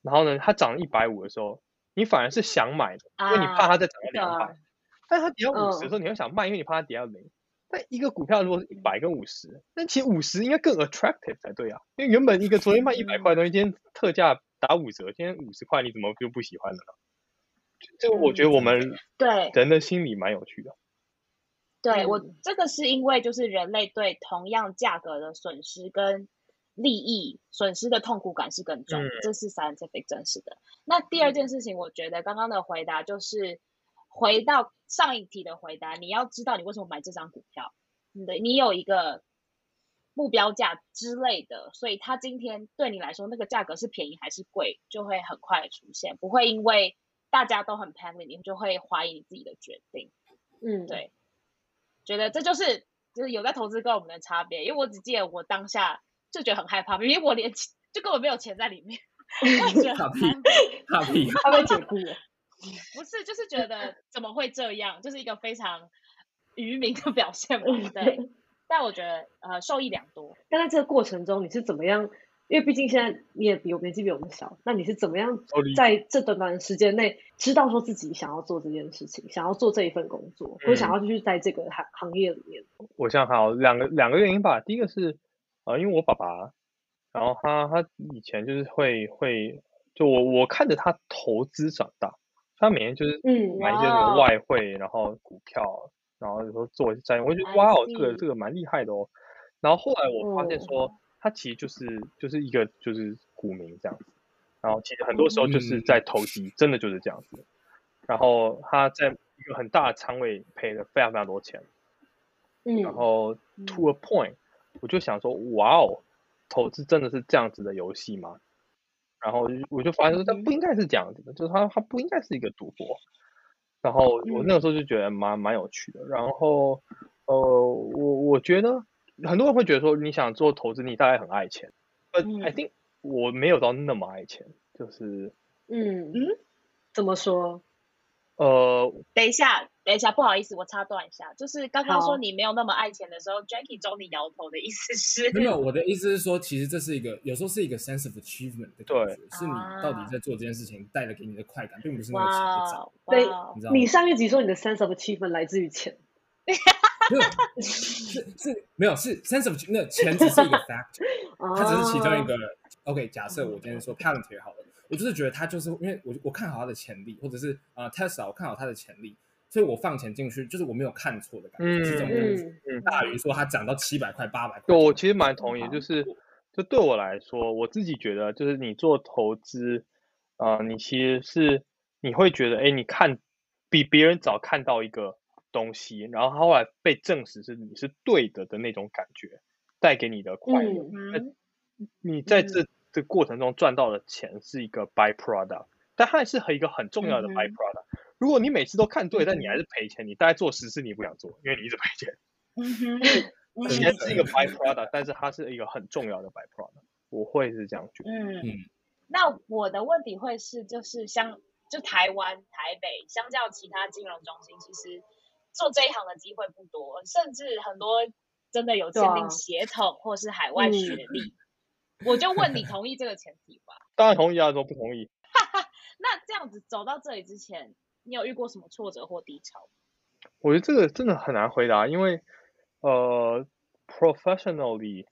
S4: 然后呢，它涨一百五的时候，你反而是想买的，因为你怕它再涨到两百。但它跌到五十的时候，你会想卖，因为你怕它跌到零。但一个股票如果是一百跟五十，那其实五十应该更 attractive 才对啊，因为原本一个昨天卖一百块的东西，今天特价打五折，今天五十块，你怎么就不喜欢了呢？这个我觉得我们对人的心理蛮有趣的。
S1: 对，对我这个是因为就是人类对同样价格的损失跟利益损失的痛苦感是更重，嗯、这是 scientific 真实的。那第二件事情，我觉得刚刚的回答就是回到上一题的回答，你要知道你为什么买这张股票，你的你有一个目标价之类的，所以它今天对你来说那个价格是便宜还是贵，就会很快出现，不会因为。大家都很 panic，你就会怀疑你自己的决定。嗯，对，觉得这就是就是有在投资跟我们的差别。因为我只记得我当下就觉得很害怕，因为我连就根本没有钱在里面，我觉得很
S3: 怕屁，怕被解雇。
S1: 不是，就是觉得怎么会这样，就是一个非常愚民的表现嘛。对，但我觉得呃受益良多。
S3: 但在这个过程中，你是怎么样？因为毕竟现在你也比我年纪比我们小，那你是怎么样在这短短的时间内知道说自己想要做这件事情，想要做这一份工作，或者想要继续在这个行行业里面？
S4: 我想还有两个两个原因吧。第一个是呃，因为我爸爸，然后他他以前就是会会就我我看着他投资长大，他每天就是嗯买一些什么外汇，然后股票，然后有时候做一些债，我就觉得哇哦，这个这个蛮厉害的哦。然后后来我发现说。他其实就是就是一个就是股民这样子，然后其实很多时候就是在投机，嗯、真的就是这样子。然后他在一个很大的仓位赔了非常非常多钱，
S3: 嗯，
S4: 然后 to a point，我就想说，哇哦，投资真的是这样子的游戏吗？然后我就发现说，它不应该是这样子的，就是它它不应该是一个赌博。然后我那个时候就觉得蛮蛮有趣的。然后呃，我我觉得很多人会觉得说，你想做投资，你大概很爱钱。呃，I think 我没有到那么爱钱，就是
S3: 嗯嗯，怎么说？
S4: 呃，
S1: 等一下，等一下，不好意思，我插断一下，就是刚刚说你没有那么爱钱的时候，Jackie 朝你摇头的意思是？
S2: 没有，我的意思是说，其实这是一个有时候是一个 sense of achievement 的感觉，
S4: 对，
S2: 是你到底在做这件事情带来给你的快感，并不是那个钱的涨。
S3: 对，
S2: 你知道
S3: 你上一集说你的 sense of achievement 来自
S2: 于钱，是是没有是 sense of 那钱只是一个 factor，它只是其中一个。OK，假设我今天说 Palantir 好了。我就是觉得他就是因为我我看好他的潜力，或者是呃 Tesla 我看好他的潜力，所以我放钱进去，就是我没有看错的感觉，是这种嗯大于说它涨到七百块八百块。
S4: 对，我其实蛮同意，就是就对我来说，我自己觉得就是你做投资，啊、呃，你其实是你会觉得，哎，你看比别人早看到一个东西，然后后来被证实是你是对的的那种感觉，带给你的快乐。嗯、你在这。嗯这过程中赚到的钱是一个 byproduct，但它也是很一个很重要的 byproduct。嗯、如果你每次都看对，嗯、但你还是赔钱，你大概做十次你也不想做，因为你一直赔钱。嗯哼，钱是一个 byproduct，但是它是一个很重要的 byproduct。我会是这样觉得。
S1: 嗯嗯。那我的问题会是，就是像就台湾台北，相较其他金融中心，其实做这一行的机会不多，甚至很多真的有签订协同或是海外学历。嗯 我就问你同意这个前提吧？
S4: 当然同意啊，怎么不同意？
S1: 那这样子走到这里之前，你有遇过什么挫折或低潮？
S4: 我觉得这个真的很难回答，因为呃，professionally，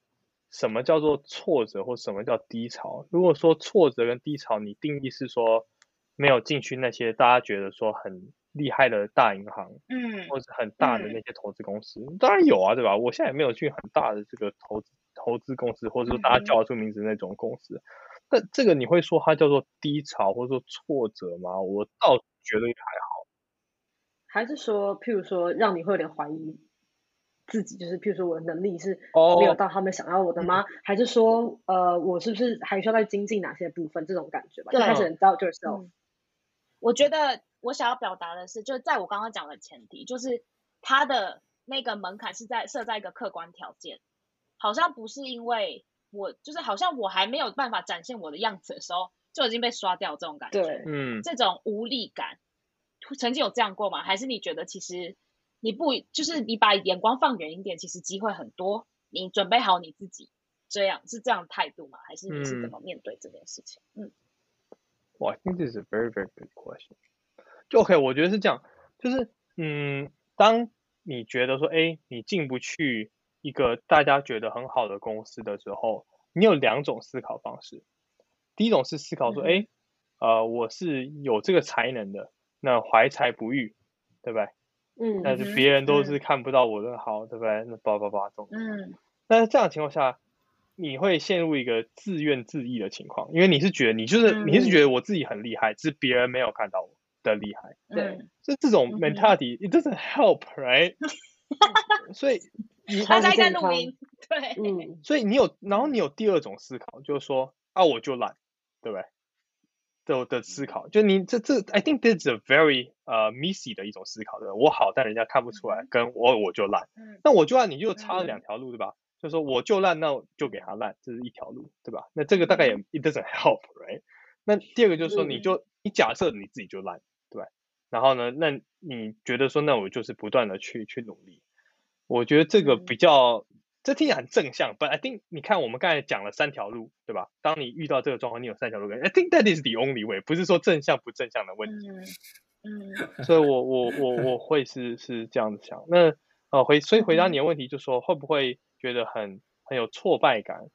S4: 什么叫做挫折或什么叫低潮？如果说挫折跟低潮，你定义是说没有进去那些大家觉得说很厉害的大银行，嗯，或者很大的那些投资公司，嗯、当然有啊，对吧？我现在也没有去很大的这个投资。投资公司，或者说大家叫得出名字那种公司，那、嗯、这个你会说它叫做低潮或者说挫折吗？我倒觉得还好。
S3: 还是说，譬如说，让你会有点怀疑自己，就是譬如说，我的能力是没有到他们想要我的吗？哦、还是说，呃，我是不是还需要再精进哪些部分？这种感觉吧，就开始 doubt yourself。
S1: 我觉得我想要表达的是，就是在我刚刚讲的前提，就是他的那个门槛是在设在一个客观条件。好像不是因为我，就是好像我还没有办法展现我的样子的时候，就已经被刷掉这种感觉。
S3: 对，
S4: 嗯，
S1: 这种无力感，曾经有这样过吗？还是你觉得其实你不，就是你把眼光放远一点，其实机会很多，你准备好你自己，这样是这样的态度吗？还是你是怎么面对这件事情？嗯，
S4: 哇、嗯 well，I think this is a very very good question。就 OK，我觉得是这样，就是嗯，当你觉得说，哎，你进不去。一个大家觉得很好的公司的时候，你有两种思考方式。第一种是思考说，哎、嗯，呃，我是有这个才能的，那怀才不遇，对不对？嗯。但是别人都是看不到我的好，嗯、对不对？那叭叭叭这种。嗯。但是这样的情况下，你会陷入一个自怨自艾的情况，因为你是觉得你就是、嗯、你是觉得我自己很厉害，只是别人没有看到我的厉害。对。就这种 mentality，it doesn't help，right？所以。
S1: 他在在录音，对，
S4: 嗯，所以你有，然后你有第二种思考，就是说啊，我就烂，对不对？的的思考，就你这这，I think this is a very 呃、uh, messy 的一种思考，对吧？我好，但人家看不出来，跟我我就烂，那我就烂，你就差了两条路，对吧？就是说我就烂，那我就给他烂，这是一条路，对吧？那这个大概也 it doesn't help，right？那第二个就是说，你就你假设你自己就烂，对吧？然后呢，那你觉得说，那我就是不断的去去努力。我觉得这个比较，嗯、这听起来很正向，but I think 你看我们刚才讲了三条路，对吧？当你遇到这个状况，你有三条路。I think that is the only way，不是说正向不正向的问题。所以我我我我会是是这样子想。那呃回所以回答你的问题，就是说会不会觉得很很有挫败感？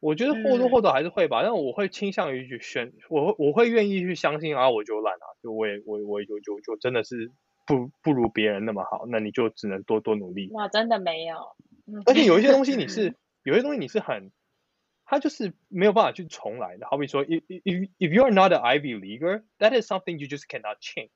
S4: 我觉得或多或少还是会吧，嗯、但我会倾向于去选，我我会愿意去相信啊，我就烂啊，就我也我我就就就真的是。不不如别人那么好，那你就只能多多努力。
S1: 哇，真的没有。
S4: 而且有一些东西你 是，有些东西你是很，它就是没有办法去重来的。好比说，if if if you are not an Ivy Leaguer, that is something you just cannot change，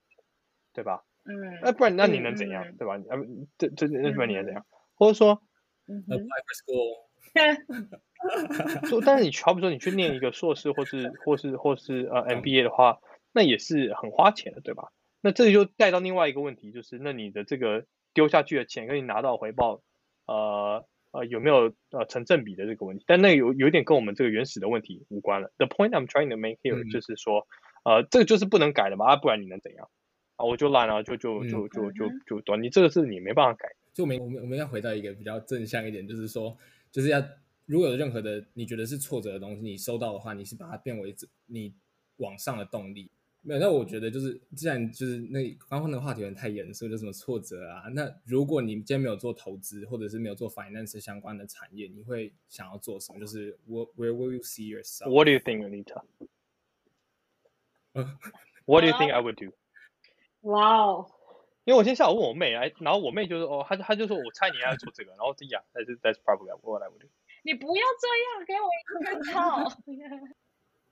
S4: 对吧？嗯。那不然那你能怎样，嗯、对吧？啊，这这那不然你能怎样？嗯、或者说
S1: 嗯
S2: apply for school。
S4: 就但是你好比说你去念一个硕士或是或是或是呃 MBA 的话，那也是很花钱的，对吧？那这就带到另外一个问题，就是那你的这个丢下去的钱跟你拿到回报，呃呃有没有呃成正比的这个问题？但那有有一点跟我们这个原始的问题无关了。The point I'm trying to make here、嗯、就是说，呃，这个就是不能改的嘛，啊，不然你能怎样？啊，我就烂了，就就就就就就短，你这个是你没办法改。
S2: 就我们我们我们要回到一个比较正向一点，就是说。就是要，如果有任何的你觉得是挫折的东西，你收到的话，你是把它变为你往上的动力。没有，那我觉得就是，既然就是那刚刚那个话题有点太严肃，就什么挫折啊？那如果你今天没有做投资，或者是没有做 finance 相关的产业，你会想要做什么？就是 where where will you see yourself？What
S4: do you think, Anita? What do you think I would do?
S3: Wow.
S4: 因为我今天下午问我妹，哎，然后我妹就说，哦，她她就说我猜你要做这个，然后这样，that's that's probably what I would do。
S1: 你不要这样，给我一个套。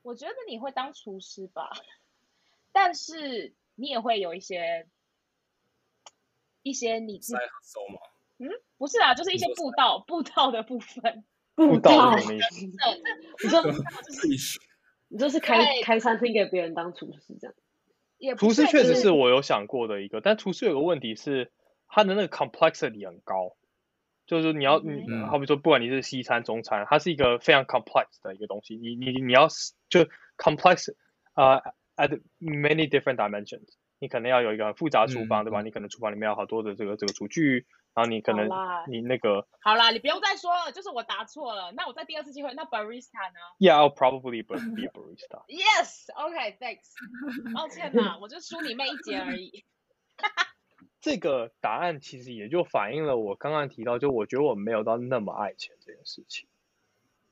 S1: 我觉得你会当厨师吧，但是你也会有一些一些你自己
S2: 收吗？
S1: 嗯，不是啊，就是一些步道步道的部分。
S3: 步道
S1: 什么意思？
S3: 你说 你就是开开餐厅给别人当厨师这样。
S4: 厨师确实是我有想过的一个，但厨师有个问题是，它的那个 complexity 很高，就是你要，你、嗯、好比说，不管你是西餐、中餐，它是一个非常 complex 的一个东西，你你你要就 complex 啊、uh, at many different dimensions，你可能要有一个很复杂的厨房，嗯、对吧？你可能厨房里面有好多的这个这个厨具。然后你可能你那个
S1: 好啦，你不用再说了，就是我答错了。那我再第二次机会，那 barista 呢
S4: ？Yeah, I'll probably be a barista.
S1: Yes, OK, thanks. 抱歉啦，我就输你妹一截而已。
S4: 这个答案其实也就反映了我刚刚提到，就我觉得我没有到那么爱钱这件事情。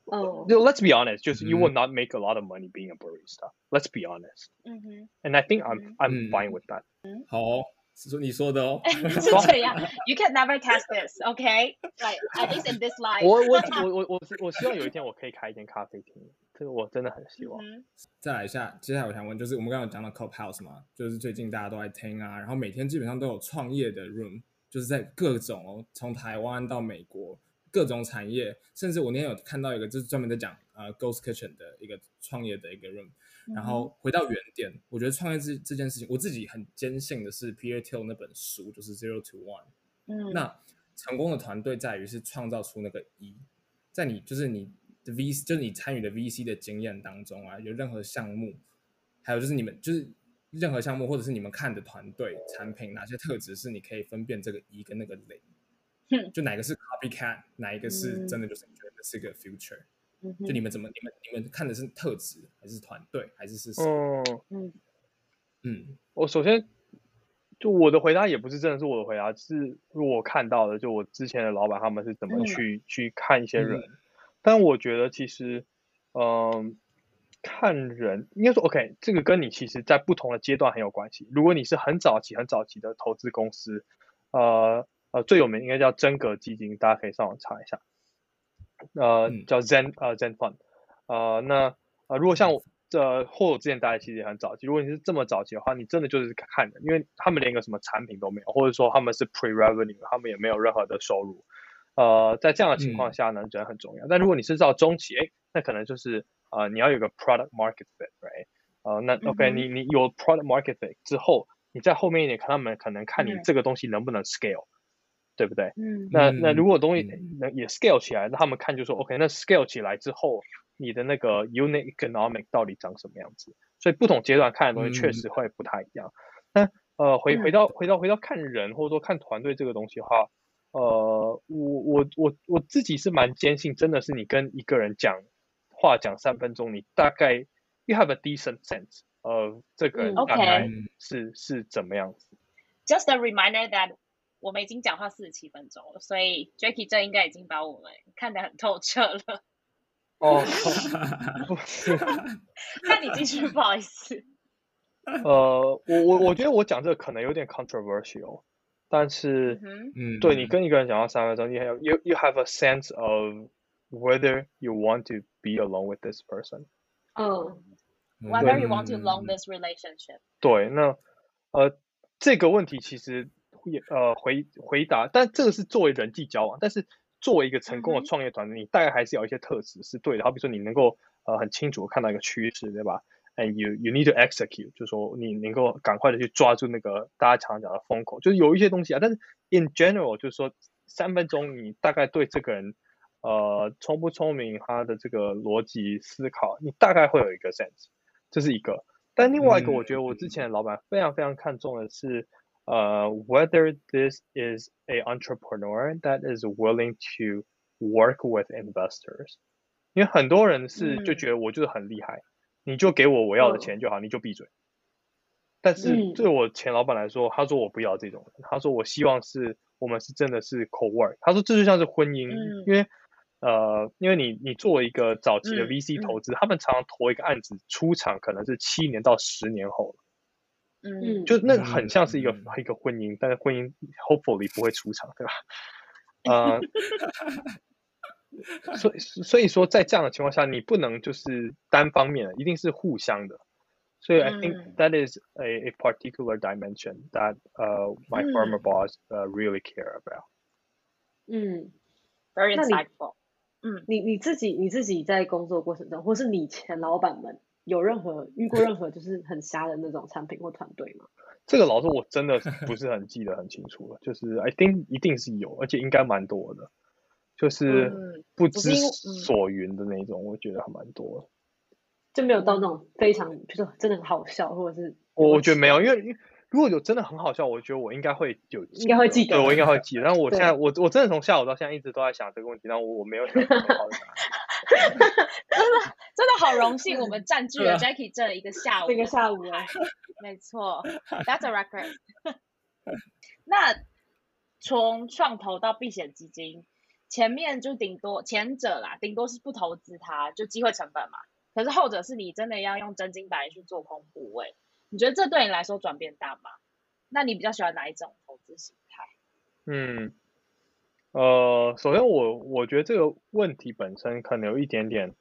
S3: 哦。
S4: 就 Let's be honest，就是 you will not make a lot of money being a barista. Let's be honest.
S1: 嗯哼。
S4: And I think I'm I'm fine with that.
S2: 嗯。好。是说你说的哦，
S1: 是这样。You can never test this, OK? Like at least in this life.
S4: 我我我我我我希望有一天我可以开一间咖啡厅，这个我真的很希望。
S1: 嗯、
S2: 再来一下，接下来我想问，就是我们刚刚有讲到 Clubhouse 嘛，就是最近大家都在听啊，然后每天基本上都有创业的 room，就是在各种哦，从台湾到美国各种产业，甚至我那天有看到一个就是专门在讲呃 Ghost Kitchen 的一个创业的一个 room。然后回到原点，嗯、我觉得创业这这件事情，我自己很坚信的是 Peter Thiel 那本书，就是 Zero to One。
S1: 嗯，
S2: 那成功的团队在于是创造出那个一，在你就是你的 VC，就是你参与的 VC 的经验当中啊，有任何项目，还有就是你们就是任何项目，或者是你们看的团队产品，哪些特质是你可以分辨这个一跟那个零？
S1: 嗯，
S2: 就哪个是 Copycat，哪一个是真的就是你觉得是个 Future？就你们怎么？你们你们看的是特质，还是团队，还是是什么？
S3: 嗯
S2: 嗯，
S4: 我首先就我的回答也不是真的是我的回答，是我看到的，就我之前的老板他们是怎么去、嗯、去看一些人。嗯、但我觉得其实，嗯、呃，看人应该说 OK，这个跟你其实在不同的阶段很有关系。如果你是很早期、很早期的投资公司，呃呃，最有名应该叫真格基金，大家可以上网查一下。呃，叫 Zen 呃 Zen Fund，呃，那呃，如果像我这或我之前待的其实也很早期，如果你是这么早期的话，你真的就是看的，因为他们连个什么产品都没有，或者说他们是 pre-revenue，他们也没有任何的收入。呃，在这样的情况下呢，人很重要。但如果你是到中期，哎，那可能就是呃，你要有个 product market fit，right？呃，那 OK，你你有 product market fit 之后，你在后面一点，看他们可能看你这个东西能不能 scale。对不对？
S1: 嗯，
S4: 那那如果东西能也 scale 起来，那他们看就说 OK，那 scale 起来之后，你的那个 unit economic 到底长什么样子？所以不同阶段看的东西确实会不太一样。那呃，回回到回到回到看人或者说看团队这个东西的话，呃，我我我我自己是蛮坚信，真的是你跟一个人讲话讲三分钟，你大概 you have a decent sense of 这个人大概是是怎么样子。
S1: Just a reminder that 我们已经讲话四十七分钟了，所以 Jacky 这应该已经把我们看得很透彻了。
S4: 哦，
S1: 那你继续，不好意思。
S4: 呃，我我我觉得我讲这个可能有点 controversial，但是，
S2: 嗯，
S4: 对你跟一个人讲话三分钟，你 have you you have a sense of whether you want to be alone with this person。
S1: 嗯，whether you want to long this relationship。
S4: 对，那呃，这个问题其实。也呃回回答，但这个是作为人际交往，但是作为一个成功的创业团队，你大概还是有一些特质是对的。好比说你能够呃很清楚看到一个趋势，对吧？And you you need to execute，就是说你能够赶快的去抓住那个大家常常讲的风口，就是有一些东西啊。但是 in general，就是说三分钟你大概对这个人呃聪不聪明，他的这个逻辑思考，你大概会有一个 sense，这是一个。但另外一个，我觉得我之前的老板非常非常看重的是，呃、uh,，whether this is a entrepreneur that is willing to work with investors，因为很多人是就觉得我就是很厉害，嗯、你就给我我要的钱就好，嗯、你就闭嘴。但是对我前老板来说，他说我不要这种人，他说我希望是我们是真的是 co-work，他说这就像是婚姻，嗯、因为。呃，因为你你作为一个早期的 VC 投资，他们常常投一个案子出场可能是七年到十年后了，嗯，就那个很像是一个、嗯、一个婚姻，但是婚姻 hopefully 不会出场，对吧？呃，所以所以说在这样的情况下，你不能就是单方面的，一定是互相的。所以 I think that is a a particular dimension that uh my former boss uh really care about。
S3: 嗯
S1: ，very insightful。
S3: 嗯，你你自己你自己在工作过程中，或是你前老板们有任何遇过任何就是很瞎的那种产品或团队吗？
S4: 这个老师我真的不是很记得很清楚了，就是 I think 一定是有，而且应该蛮多的，就是不知所云的那种，我觉得还蛮多的，
S3: 就没有到那种非常就是真的很好笑，或者是
S4: 我我觉得没有，因为。如果有真的很好笑，我觉得我应该会有，
S3: 应该会记得，
S4: 对，我应该会记得。但我现在，我我真的从下午到现在一直都在想这个问题，但我我没有想到很好的答案。
S1: 真的真的好荣幸，我们占据了 Jackie 这一个下午，
S3: 这个下午啊，
S1: 没错，That's a record。那从创投到避险基金，前面就顶多前者啦，顶多是不投资它，就机会成本嘛。可是后者是你真的要用真金白银去做空部位。你觉得这对你来说转变大吗？那你比较喜欢哪一种投资形态？
S4: 嗯，呃，首先我我觉得这个问题本身可能有一点点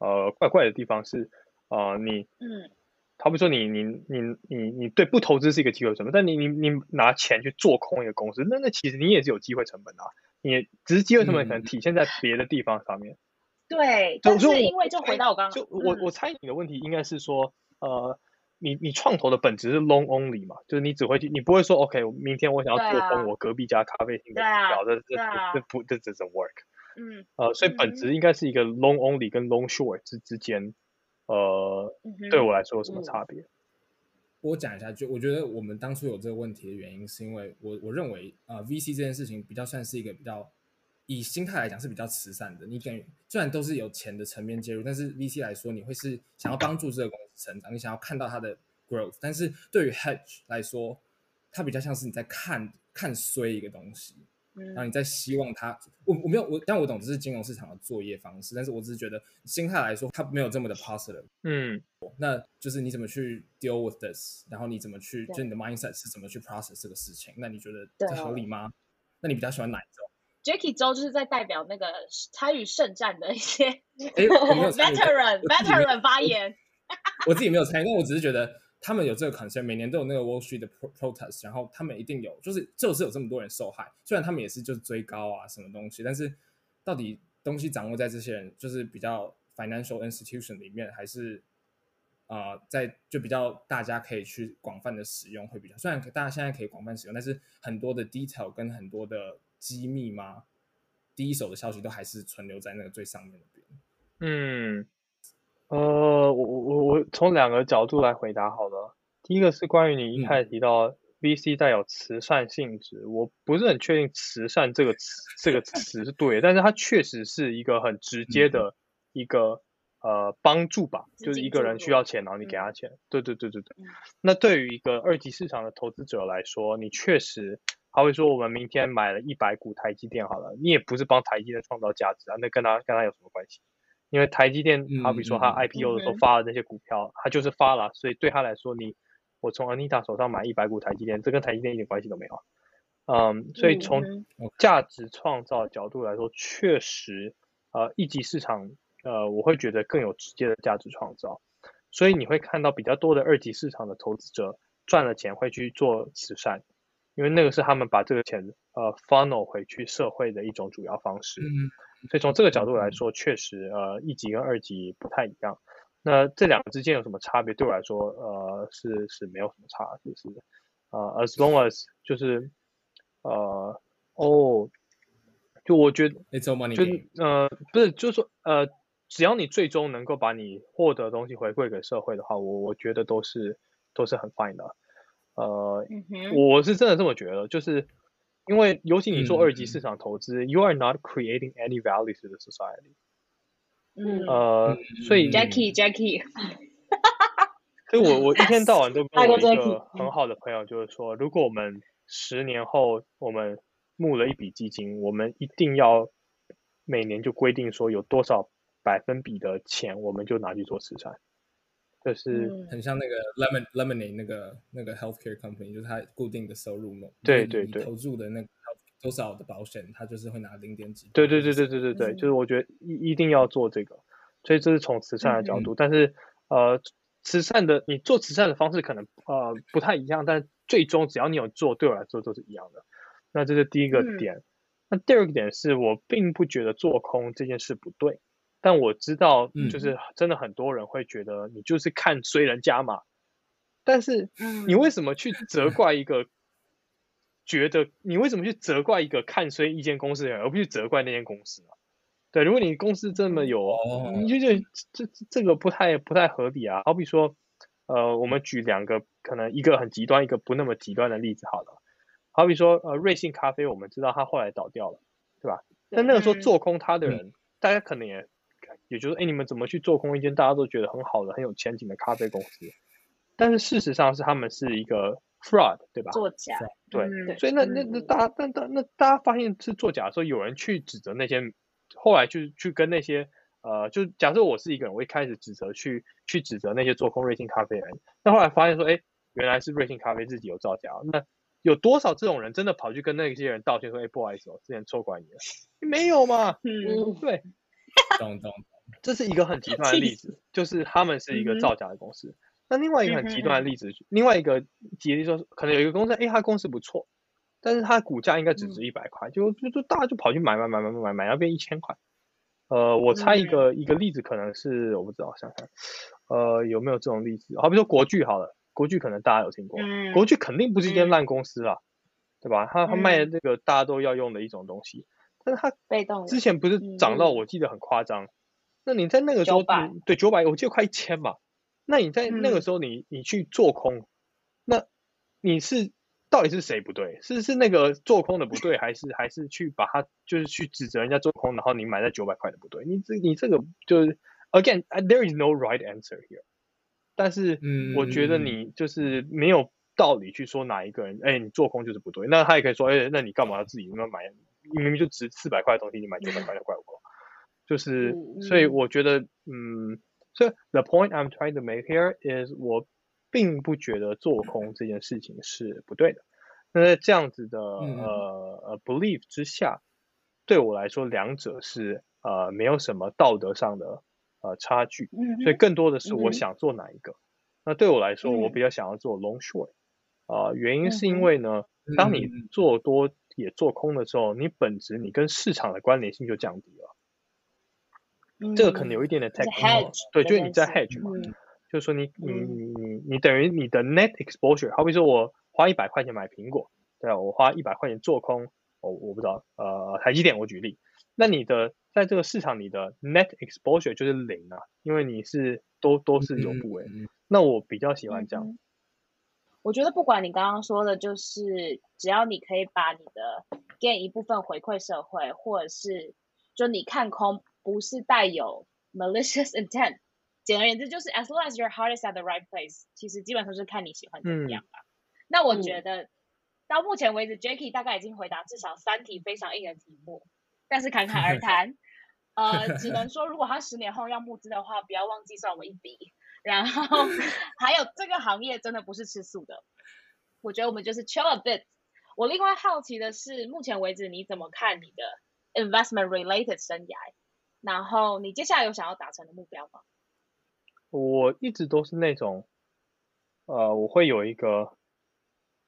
S4: 呃怪怪的地方是，呃，你嗯，好比说你你你你你对不投资是一个机会成本，但你你你拿钱去做空一个公司，那那其实你也是有机会成本的啊，你只是机会成本可能体现在别的地方上面。
S1: 嗯、对，但是因为就回到我刚刚，
S4: 就我我猜你的问题应该是说，呃。你你创投的本质是 long only 嘛，就是你只会去，你不会说 OK，明天我想要做空我隔壁家咖啡厅的股票，这这这不这这 doesn't work。嗯，呃，所以本质应该是一个 long only 跟 long short 之之间，呃，对我来说有什么差别？
S2: 我讲一下，就我觉得我们当初有这个问题的原因，是因为我我认为啊，呃，VC 这件事情比较算是一个比较。以心态来讲是比较慈善的，你等于虽然都是有钱的层面介入，但是 VC 来说，你会是想要帮助这个公司成长，你想要看到它的 growth。但是对于 hedge 来说，它比较像是你在看看衰一个东西，嗯，然后你在希望它。我我没有我，但我懂这是金融市场的作业方式，但是我只是觉得心态来说，它没有这么的 positive。
S4: 嗯，
S2: 那就是你怎么去 deal with this，然后你怎么去，就你的 mindset 是怎么去 process 这个事情？那你觉得这合理吗？那你比较喜欢哪一种
S1: ？Jacky 周就是在代表那个参与圣战的一些 veteran veteran 发言。
S2: 我自己没有参与，但我只是觉得他们有这个 concern，每年都有那个 Wall Street 的 protest，然后他们一定有，就是就是有这么多人受害。虽然他们也是就是追高啊什么东西，但是到底东西掌握在这些人，就是比较 financial institution 里面，还是啊、呃、在就比较大家可以去广泛的使用会比较。虽然大家现在可以广泛使用，但是很多的 detail 跟很多的。机密吗？第一手的消息都还是存留在那个最上面那边。
S4: 嗯，呃，我我我我从两个角度来回答好了。第一个是关于你一开始提到 VC 带有慈善性质，嗯、我不是很确定“慈善”这个词这个词是对的，但是它确实是一个很直接的一个、嗯、呃帮助吧，就是一个人需要钱，然后你给他钱。嗯、对对对对对。嗯、那对于一个二级市场的投资者来说，你确实。他会说：“我们明天买了一百股台积电，好了，你也不是帮台积电创造价值啊，那跟他跟他有什么关系？因为台积电，好比说他 IPO 的时候发了那些股票，他就是发了，所以对他来说，你我从 Anita 手上买一百股台积电，这跟台积电一点关系都没有。嗯，所以从价值创造的角度来说，确实，呃，一级市场，呃，我会觉得更有直接的价值创造。所以你会看到比较多的二级市场的投资者赚了钱会去做慈善。”因为那个是他们把这个钱呃 funnel 回去社会的一种主要方式。
S2: 嗯，
S4: 所以从这个角度来说，确实呃一级跟二级不太一样。那这两个之间有什么差别？对我来说，呃是是没有什么差，就是呃 as long as 就是呃哦，就我觉得
S2: it's all money
S4: 就呃不是，就是说呃只要你最终能够把你获得的东西回馈给社会的话，我我觉得都是都是很 fine 的。呃，
S1: 嗯，
S4: 我是真的这么觉得，就是因为尤其你做二级市场投资，
S2: 嗯、
S4: you are not creating any value to the society。
S1: 嗯，
S4: 呃，所以
S1: Jackie Jackie，
S4: 所以我我一天到晚都跟我一个很好的朋友就是说，如果我们十年后我们募了一笔基金，我们一定要每年就规定说有多少百分比的钱，我们就拿去做慈善。就是
S2: 很像那个 lemon lemonade 那个那个 healthcare company，就是它固定的收入嘛。
S4: 对对对。
S2: 投入的那个多少的保险，它就是会拿零点几。
S4: 对对对对对对对，就是我觉得一一定要做这个，所以这是从慈善的角度。但是呃，慈善的你做慈善的方式可能呃不太一样，但最终只要你有做，对我来说都是一样的。那这是第一个点。那第二个点是我并不觉得做空这件事不对。但我知道，就是真的很多人会觉得你就是看衰人家嘛。但是，你为什么去责怪一个觉得你为什么去责怪一个看衰一间公司的人，而不去责怪那间公司呢？对，如果你公司这么有，你就觉得这这这个不太不太合理啊。好比说，呃，我们举两个可能一个很极端，一个不那么极端的例子好了。好比说，呃，瑞幸咖啡，我们知道它后来倒掉了，对吧？但那个时候做空它的人，大家可能也。也就是，哎，你们怎么去做空一间大家都觉得很好的、很有前景的咖啡公司？但是事实上是他们是一个 fraud，对吧？
S1: 作假。
S4: 对，嗯、所以那那那大家，那那那大家发现是作假的时候，有人去指责那些，后来去去跟那些，呃，就假设我是一个人，我一开始指责去去指责那些做空瑞幸咖啡的人，那后来发现说，哎，原来是瑞幸咖啡自己有造假。那有多少这种人真的跑去跟那些人道歉说，哎，不好意思，我之前错怪你了？没有嘛？嗯，对。
S2: 懂 懂。
S4: 这是一个很极端的例子，就是他们是一个造假的公司。那另外一个很极端的例子，另外一个举例说，可能有一个公司，哎，他公司不错，但是他股价应该只值一百块，就就就大家就跑去买买买买买买，买要变一千块。呃，我猜一个一个例子可能是我不知道，想想，呃，有没有这种例子？好比说国巨好了，国巨可能大家有听过，国巨肯定不是一间烂公司啦，对吧？他他卖的这个大家都要用的一种东西，但是他被动之前不是涨到我记得很夸张。那你在那个时候，900对九百，我记得快一千吧。那你在那个时候你，你、嗯、你去做空，那你是到底是谁不对？是是那个做空的不对，还是还是去把它就是去指责人家做空，然后你买在九百块的不对？你这你这个就是 again，there is no right answer here。但是我觉得你就是没有道理去说哪一个人，哎、欸，你做空就是不对。那他也可以说，哎、欸，那你干嘛要自己那么买？你明明就值四百块的东西，你买九百块的怪我。就是，所以我觉得，嗯，所以 the point I'm trying to make here is，我并不觉得做空这件事情是不对的。那在这样子的呃呃 belief 之下，对我来说，两者是呃没有什么道德上的呃差距。所以更多的是我想做哪一个。那对我来说，我比较想要做 long short。啊，原因是因为呢，当你做多也做空的时候，你本质你跟市场的关联性就降低了。这个可能有一点点 technical，对，就是你在 hedge 嘛，嗯、就是说你你你你你等于你的 net exposure，好比说我花一百块钱买苹果，对啊，我花一百块钱做空，我我不知道，呃，台积电我举例，那你的在这个市场你的 net exposure 就是零啊，因为你是都都是有部位，嗯、那我比较喜欢这样、嗯。
S1: 我觉得不管你刚刚说的，就是只要你可以把你的 gain 一部分回馈社会，或者是就你看空。不是带有 malicious intent，简而言之就是 as long as your heart is at the right place，其实基本上是看你喜欢怎么样吧。嗯、那我觉得、嗯、到目前为止 j a c k i e 大概已经回答至少三题非常硬的题目，但是侃侃而 谈，呃，只能说如果他十年后要募资的话，不要忘记算我一笔。然后 还有这个行业真的不是吃素的，我觉得我们就是 chill a bit。我另外好奇的是，目前为止你怎么看你的 investment related 生涯？然后你接下来有想要达成的目标吗？
S4: 我一直都是那种，呃，我会有一个，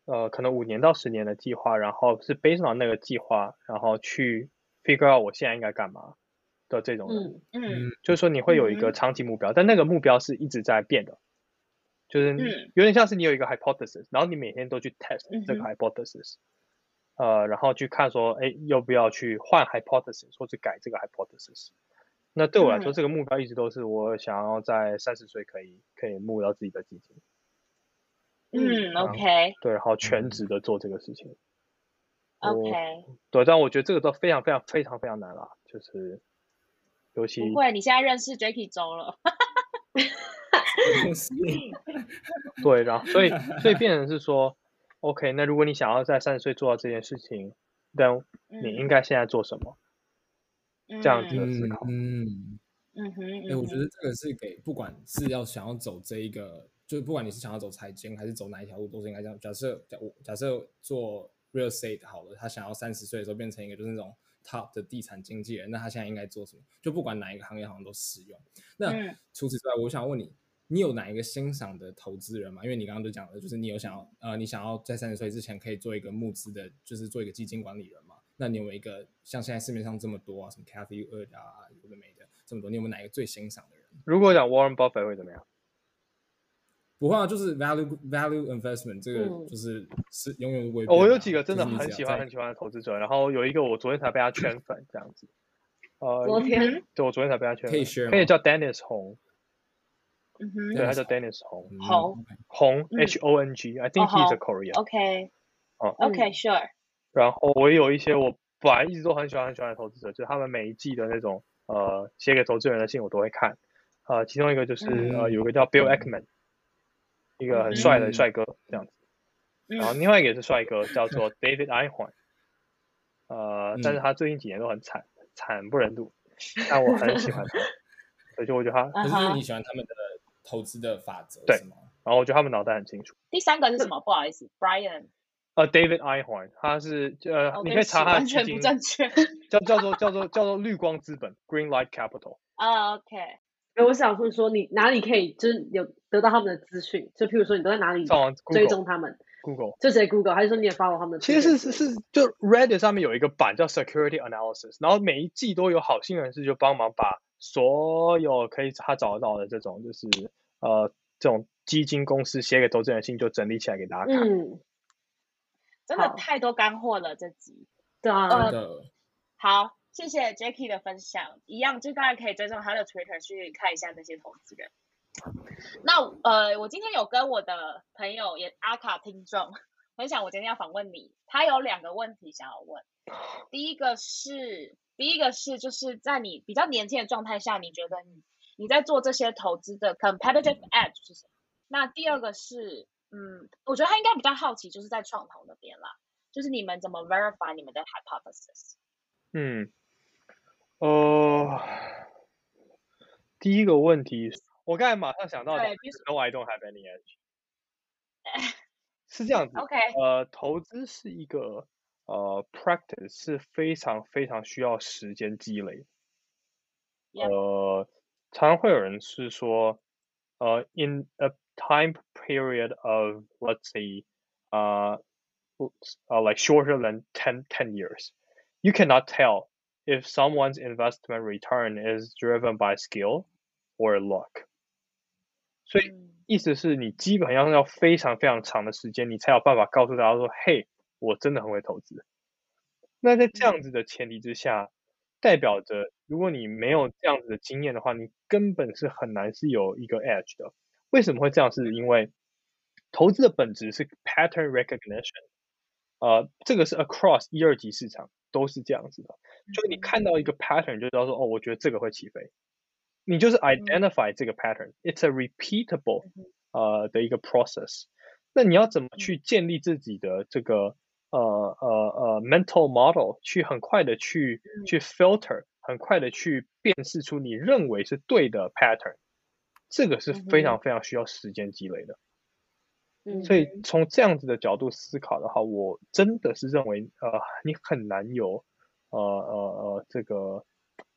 S4: 呃可能五年到十年的计划，然后是 based on 那个计划，然后去 figure out 我现在应该干嘛的这种人。
S1: 嗯嗯，
S4: 就是说你会有一个长期目标，嗯、但那个目标是一直在变的，就是有点像是你有一个 hypothesis，然后你每天都去 test 这个 hypothesis，、嗯、呃，然后去看说，哎，要不要去换 hypothesis 或者改这个 hypothesis。那对我来说，嗯、这个目标一直都是我想要在三十岁可以可以募到自己的基金。
S1: 嗯，OK。
S4: 对，然后全职的做这个事情。
S1: OK。
S4: 对，但我觉得这个都非常非常非常非常难啦，就是尤其
S1: 不会，你现在认识 Jacky 周了。
S4: 对，然后所以所以变成是说，OK，那如果你想要在三十岁做到这件事情，那你应该现在做什么？嗯这样子的思考，
S2: 嗯嗯哼，哎、欸，我觉得这个是给不管是要想要走这一个，就是不管你是想要走财经还是走哪一条路，都是应该这样。假设假我假设做 real estate 好了，他想要三十岁的时候变成一个就是那种 top 的地产经纪人，那他现在应该做什么？就不管哪一个行业好像都适用。那、嗯、除此之外，我想问你，你有哪一个欣赏的投资人吗？因为你刚刚都讲了，就是你有想要呃，你想要在三十岁之前可以做一个募资的，就是做一个基金管理人吗？那你有没有一个像现在市面上这么多啊，什么 Cathie Wood 啊，有的没的这么多，你有没有哪一个最欣赏的人？
S4: 如果讲 Warren Buffett 会怎么样？
S2: 不会啊，就是 value value investment 这个就是、嗯、是永远不会、啊。
S4: 我有几个真的很喜欢很喜欢的投资者，然后有一个我昨天才被他圈粉这样子。呃，昨天？对，我昨天才被他圈粉。可以 share 可以叫 Dennis Hong。嗯哼。对，他叫 Dennis Hong。
S1: Hong。
S4: Hong H O N G，I think he's a Korean。
S1: OK。哦。OK，Sure。
S4: 然后我也有一些我本来一直都很喜欢很喜欢的投资者，就是他们每一季的那种呃写给投资人的信我都会看，呃其中一个就是、嗯、呃有个叫 Bill Ackman，、嗯、一个很帅的帅哥这样子，嗯、然后另外一个也是帅哥叫做 David Einhorn，呃、嗯、但是他最近几年都很惨惨不忍睹，但我很喜欢他，所以就我觉得他
S2: 可是你喜欢他们的投资的法则
S4: 对吗？然后我觉得他们脑袋很清楚。
S1: 第三个是什么？不好意思，Brian。
S4: 呃、uh,，David Einhorn，他是呃，oh, 你可以查他的基金，完全不正确，叫叫做叫做叫做绿光资本 （Green Light Capital）。
S1: 啊、uh,，OK。
S3: 我想问说，你哪里可以就是有得到他们的资讯？就譬如说，你都在哪里追踪他们
S4: ？Google，
S3: 就直接 Google，还是说你也 follow 他们的？
S4: 其实是是是，就 Reddit 上面有一个版叫 Security Analysis，然后每一季都有好心人士就帮忙把所有可以他找得到的这种就是呃这种基金公司写给投资人的信就整理起来给大家看。嗯
S1: 真的太多干货了，这集。
S3: 对啊。
S1: 呃，好，谢谢 Jacky 的分享。一样，就大家可以追踪他的 Twitter 去看一下那些投资人。那呃，我今天有跟我的朋友也阿卡听众 分享，我今天要访问你，他有两个问题想要问。第一个是，第一个是就是在你比较年轻的状态下，你觉得你你在做这些投资的 competitive edge 是什么？那第二个是。嗯，我觉得他应该比较好奇，就是在创投那边啦，就是你们怎么 verify 你们的 hypothesis？
S4: 嗯，呃，第一个问题，我刚才马上想到的，No, I don't have any edge。是这样子
S1: ，OK，
S4: 呃，投资是一个呃 practice 是非常非常需要时间积累。呃，常常会有人是说，呃，in a time period of let's say uh, uh like shorter than 10, 10 years you cannot tell if someone's investment return is driven by skill or luck 所以意思是你基本上要非常非常长的时间你才有办法告诉大家说嘿我真的很会投资那在这样子的前提之下代表着如果你没有这样子的经验的话你根本是很难是有一个 edge 的 为什么会这样？是因为投资的本质是 pattern recognition，呃，这个是 across 一二级市场都是这样子的。就你看到一个 pattern，就知道说，哦，我觉得这个会起飞。你就是 identify 这个 pattern，it's a repeatable 呃的一个 process。那你要怎么去建立自己的这个呃呃呃 mental model，去很快的去去 filter，很快的去辨识出你认为是对的 pattern。这个是非常非常需要时间积累的，嗯，所以从这样子的角度思考的话，我真的是认为，呃，你很难有，呃呃呃，这个，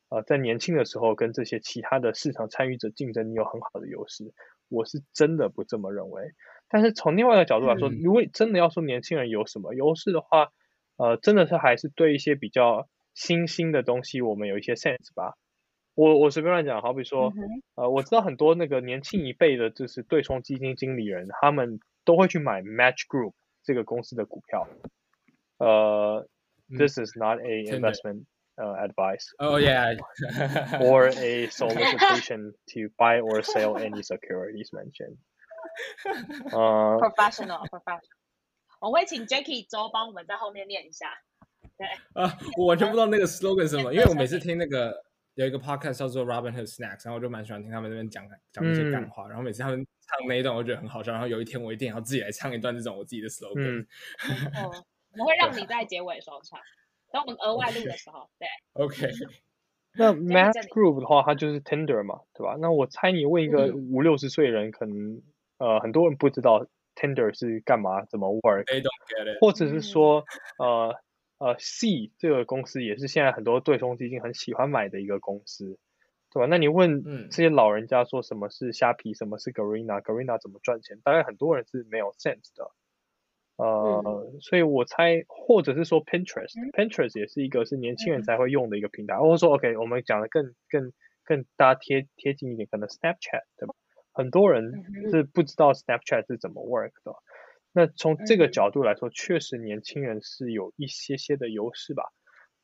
S4: 呃，在年轻的时候跟这些其他的市场参与者竞争，你有很好的优势，我是真的不这么认为。但是从另外一个角度来说，
S2: 嗯、
S4: 如果真的要说年轻人有什么优势的话，呃，真的是还是对一些比较新兴的东西，我们有一些 sense 吧。我我随便乱讲，好比说，嗯、呃，我知道很多那个年轻一辈的，就是对冲基金经理人，他们都会去买 Match Group 这个公司的股票。呃、嗯、，This is not a investment 呃、uh, advice.
S2: Oh yeah.
S4: or a solicitation to buy or sell any securities mentioned.
S1: 呃、uh,，professional professional，我会请 Jackie 周帮我们在后面念一下。对
S2: 啊，我完全不知道那个 slogan 是什么，因为我每次听那个有一个 podcast 叫做 Robinhood Snacks，然后我就蛮喜欢听他们那边讲讲一些干话，嗯、然后每次他们唱那一段，我觉得很好笑。然后有一天我一定要自己来唱一段这种我自己的 slogan。
S1: 嗯，我会让你在结尾的时候唱，等我们额外录的时候，对。
S2: OK。
S4: 那 Match Group 的话，它就是 Tinder 嘛，对吧？那我猜你问一个五六十岁人，可能。呃，很多人不知道 Tinder 是干嘛，怎么 work，或者是说，呃呃，C 这个公司也是现在很多对冲基金很喜欢买的一个公司，对吧？那你问这些老人家说什么是虾皮，什么是 Garena，Garena 怎么赚钱？大概很多人是没有 sense 的，呃，嗯、所以我猜，或者是说 Pinterest，Pinterest 也是一个是年轻人才会用的一个平台，或者说 OK，我们讲的更更更大家贴贴近一点，可能 Snapchat，对吧？很多人是不知道 Snapchat 是怎么 work 的，那从这个角度来说，确实年轻人是有一些些的优势吧。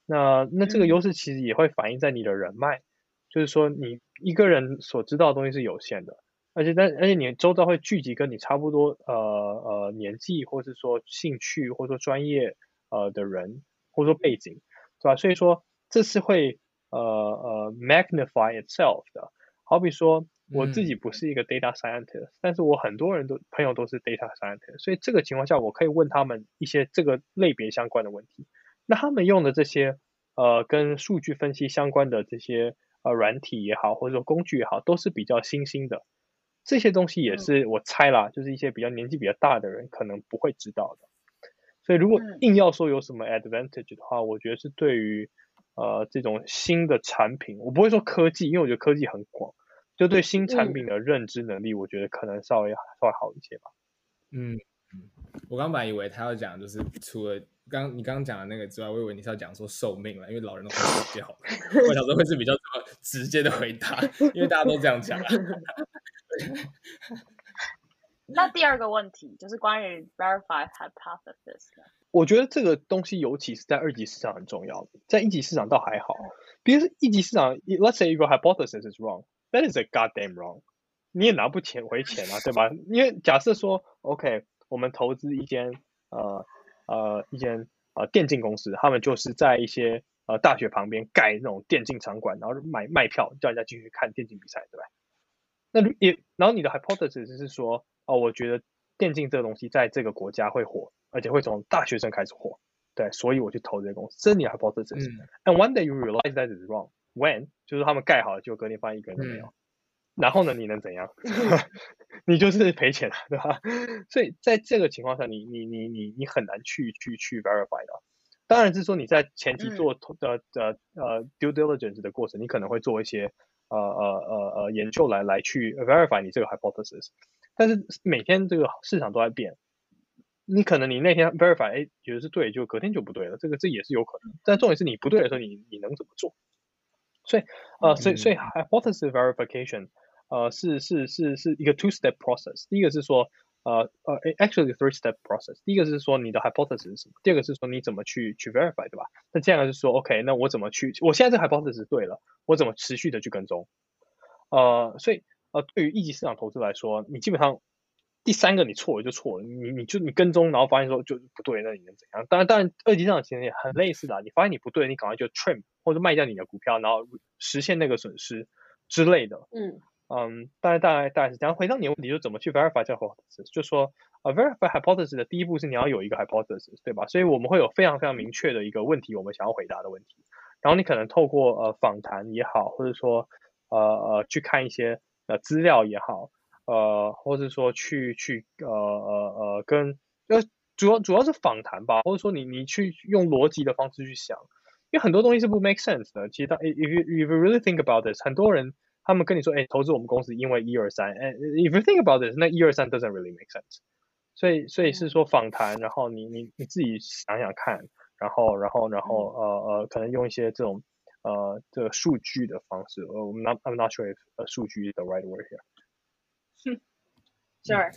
S4: 那那这个优势其实也会反映在你的人脉，就是说你一个人所知道的东西是有限的，而且但而且你周遭会聚集跟你差不多呃呃年纪或是说兴趣或者说专业呃的人或者说背景，对吧？所以说这是会呃呃 magnify itself 的，好比说。我自己不是一个 data scientist，、嗯、但是我很多人都朋友都是 data scientist，所以这个情况下我可以问他们一些这个类别相关的问题。那他们用的这些呃跟数据分析相关的这些呃软体也好，或者说工具也好，都是比较新兴的。这些东西也是我猜啦，就是一些比较年纪比较大的人可能不会知道的。所以如果硬要说有什么 advantage 的话，我觉得是对于呃这种新的产品，我不会说科技，因为我觉得科技很广。就对新产品的认知能力，我觉得可能稍微稍微好一些吧。
S2: 嗯嗯，我刚本来以为他要讲，就是除了刚你刚刚讲的那个之外，我以为你是要讲说寿命了，因为老人都会比较好。我想说会是比较直接的回答，因为大家都这样讲啊。
S1: 那第二个问题就是关于 verified hypothesis。
S4: 我觉得这个东西尤其是在二级市场很重要，在一级市场倒还好。比如说一级市场，let's say your hypothesis is wrong。That is a goddamn wrong，你也拿不钱回钱啊，对吧？因为假设说，OK，我们投资一间呃呃一间呃电竞公司，他们就是在一些呃大学旁边盖那种电竞场馆，然后买卖票叫人家进去看电竞比赛，对吧？那也然后你的 hypothesis 是说，哦，我觉得电竞这个东西在这个国家会火，而且会从大学生开始火，对，所以我去投这个公司，这是你的 hypothesis。嗯。And one day you realize that is wrong. When 就是他们盖好了，就隔天发现一个人都没有，嗯、然后呢，你能怎样？你就是赔钱了，对吧？所以在这个情况下，你你你你你很难去去去 verify 的。当然是说你在前期做的的呃 due diligence 的过程，你可能会做一些呃呃呃呃研究来来去 verify 你这个 hypothesis。但是每天这个市场都在变，你可能你那天 verify 哎觉得是对，就隔天就不对了，这个这也是有可能。但重点是你不对的时候，你你能怎么做？所以，呃，所以，所以，hypothesis verification，呃，是是是是一个 two-step process。第一个是说，呃呃，actually three-step process。第一个是说你的 hypothesis 是什么？第二个是说你怎么去去 verify，对吧？那这样就是说，OK，那我怎么去？我现在这 hypothesis 对了，我怎么持续的去跟踪？呃，所以，呃，对于一级市场投资来说，你基本上。第三个你错了就错了，你你就你跟踪，然后发现说就不对，那你能怎样？当然当然，二级市场其实也很类似的，你发现你不对，你赶快就 trim 或者卖掉你的股票，然后实现那个损失之类的。嗯嗯，大概大概大概是这样。回到你的问题，就怎么去 verify 这个 hypothesis？就说呃 verify hypothesis 的第一步是你要有一个 hypothesis，对吧？所以我们会有非常非常明确的一个问题，我们想要回答的问题。然后你可能透过呃访谈也好，或者说呃呃去看一些呃资料也好。呃，或者说去去呃呃呃跟呃主要主要是访谈吧，或者说你你去用逻辑的方式去想，因为很多东西是不 make sense 的。其实当 if you if you really think about this，很多人他们跟你说，哎，投资我们公司因为一二三，哎，if you think about this，那一二三 doesn't really make sense。所以所以是说访谈，然后你你你自己想想看，然后然后然后呃呃，可能用一些这种呃这个数据的方式，呃，我们 not I'm not sure if 呃数据 is the right word here。
S1: Sure。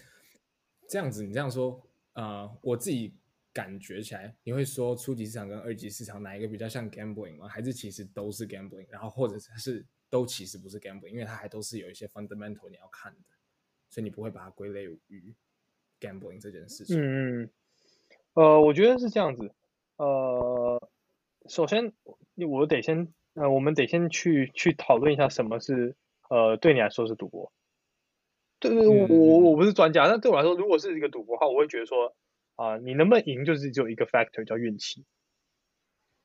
S2: 这样子，你这样说，呃，我自己感觉起来，你会说初级市场跟二级市场哪一个比较像 gambling 吗？还是其实都是 gambling？然后或者是都其实不是 gambling，因为它还都是有一些 fundamental 你要看的，所以你不会把它归类于 gambling 这件事情。
S4: 嗯嗯，呃，我觉得是这样子。呃，首先我得先，呃，我们得先去去讨论一下什么是，呃，对你来说是赌博。对对，我我我不是专家，但对我来说，如果是一个赌博的话，我会觉得说，啊、呃，你能不能赢就是只有一个 factor 叫运气。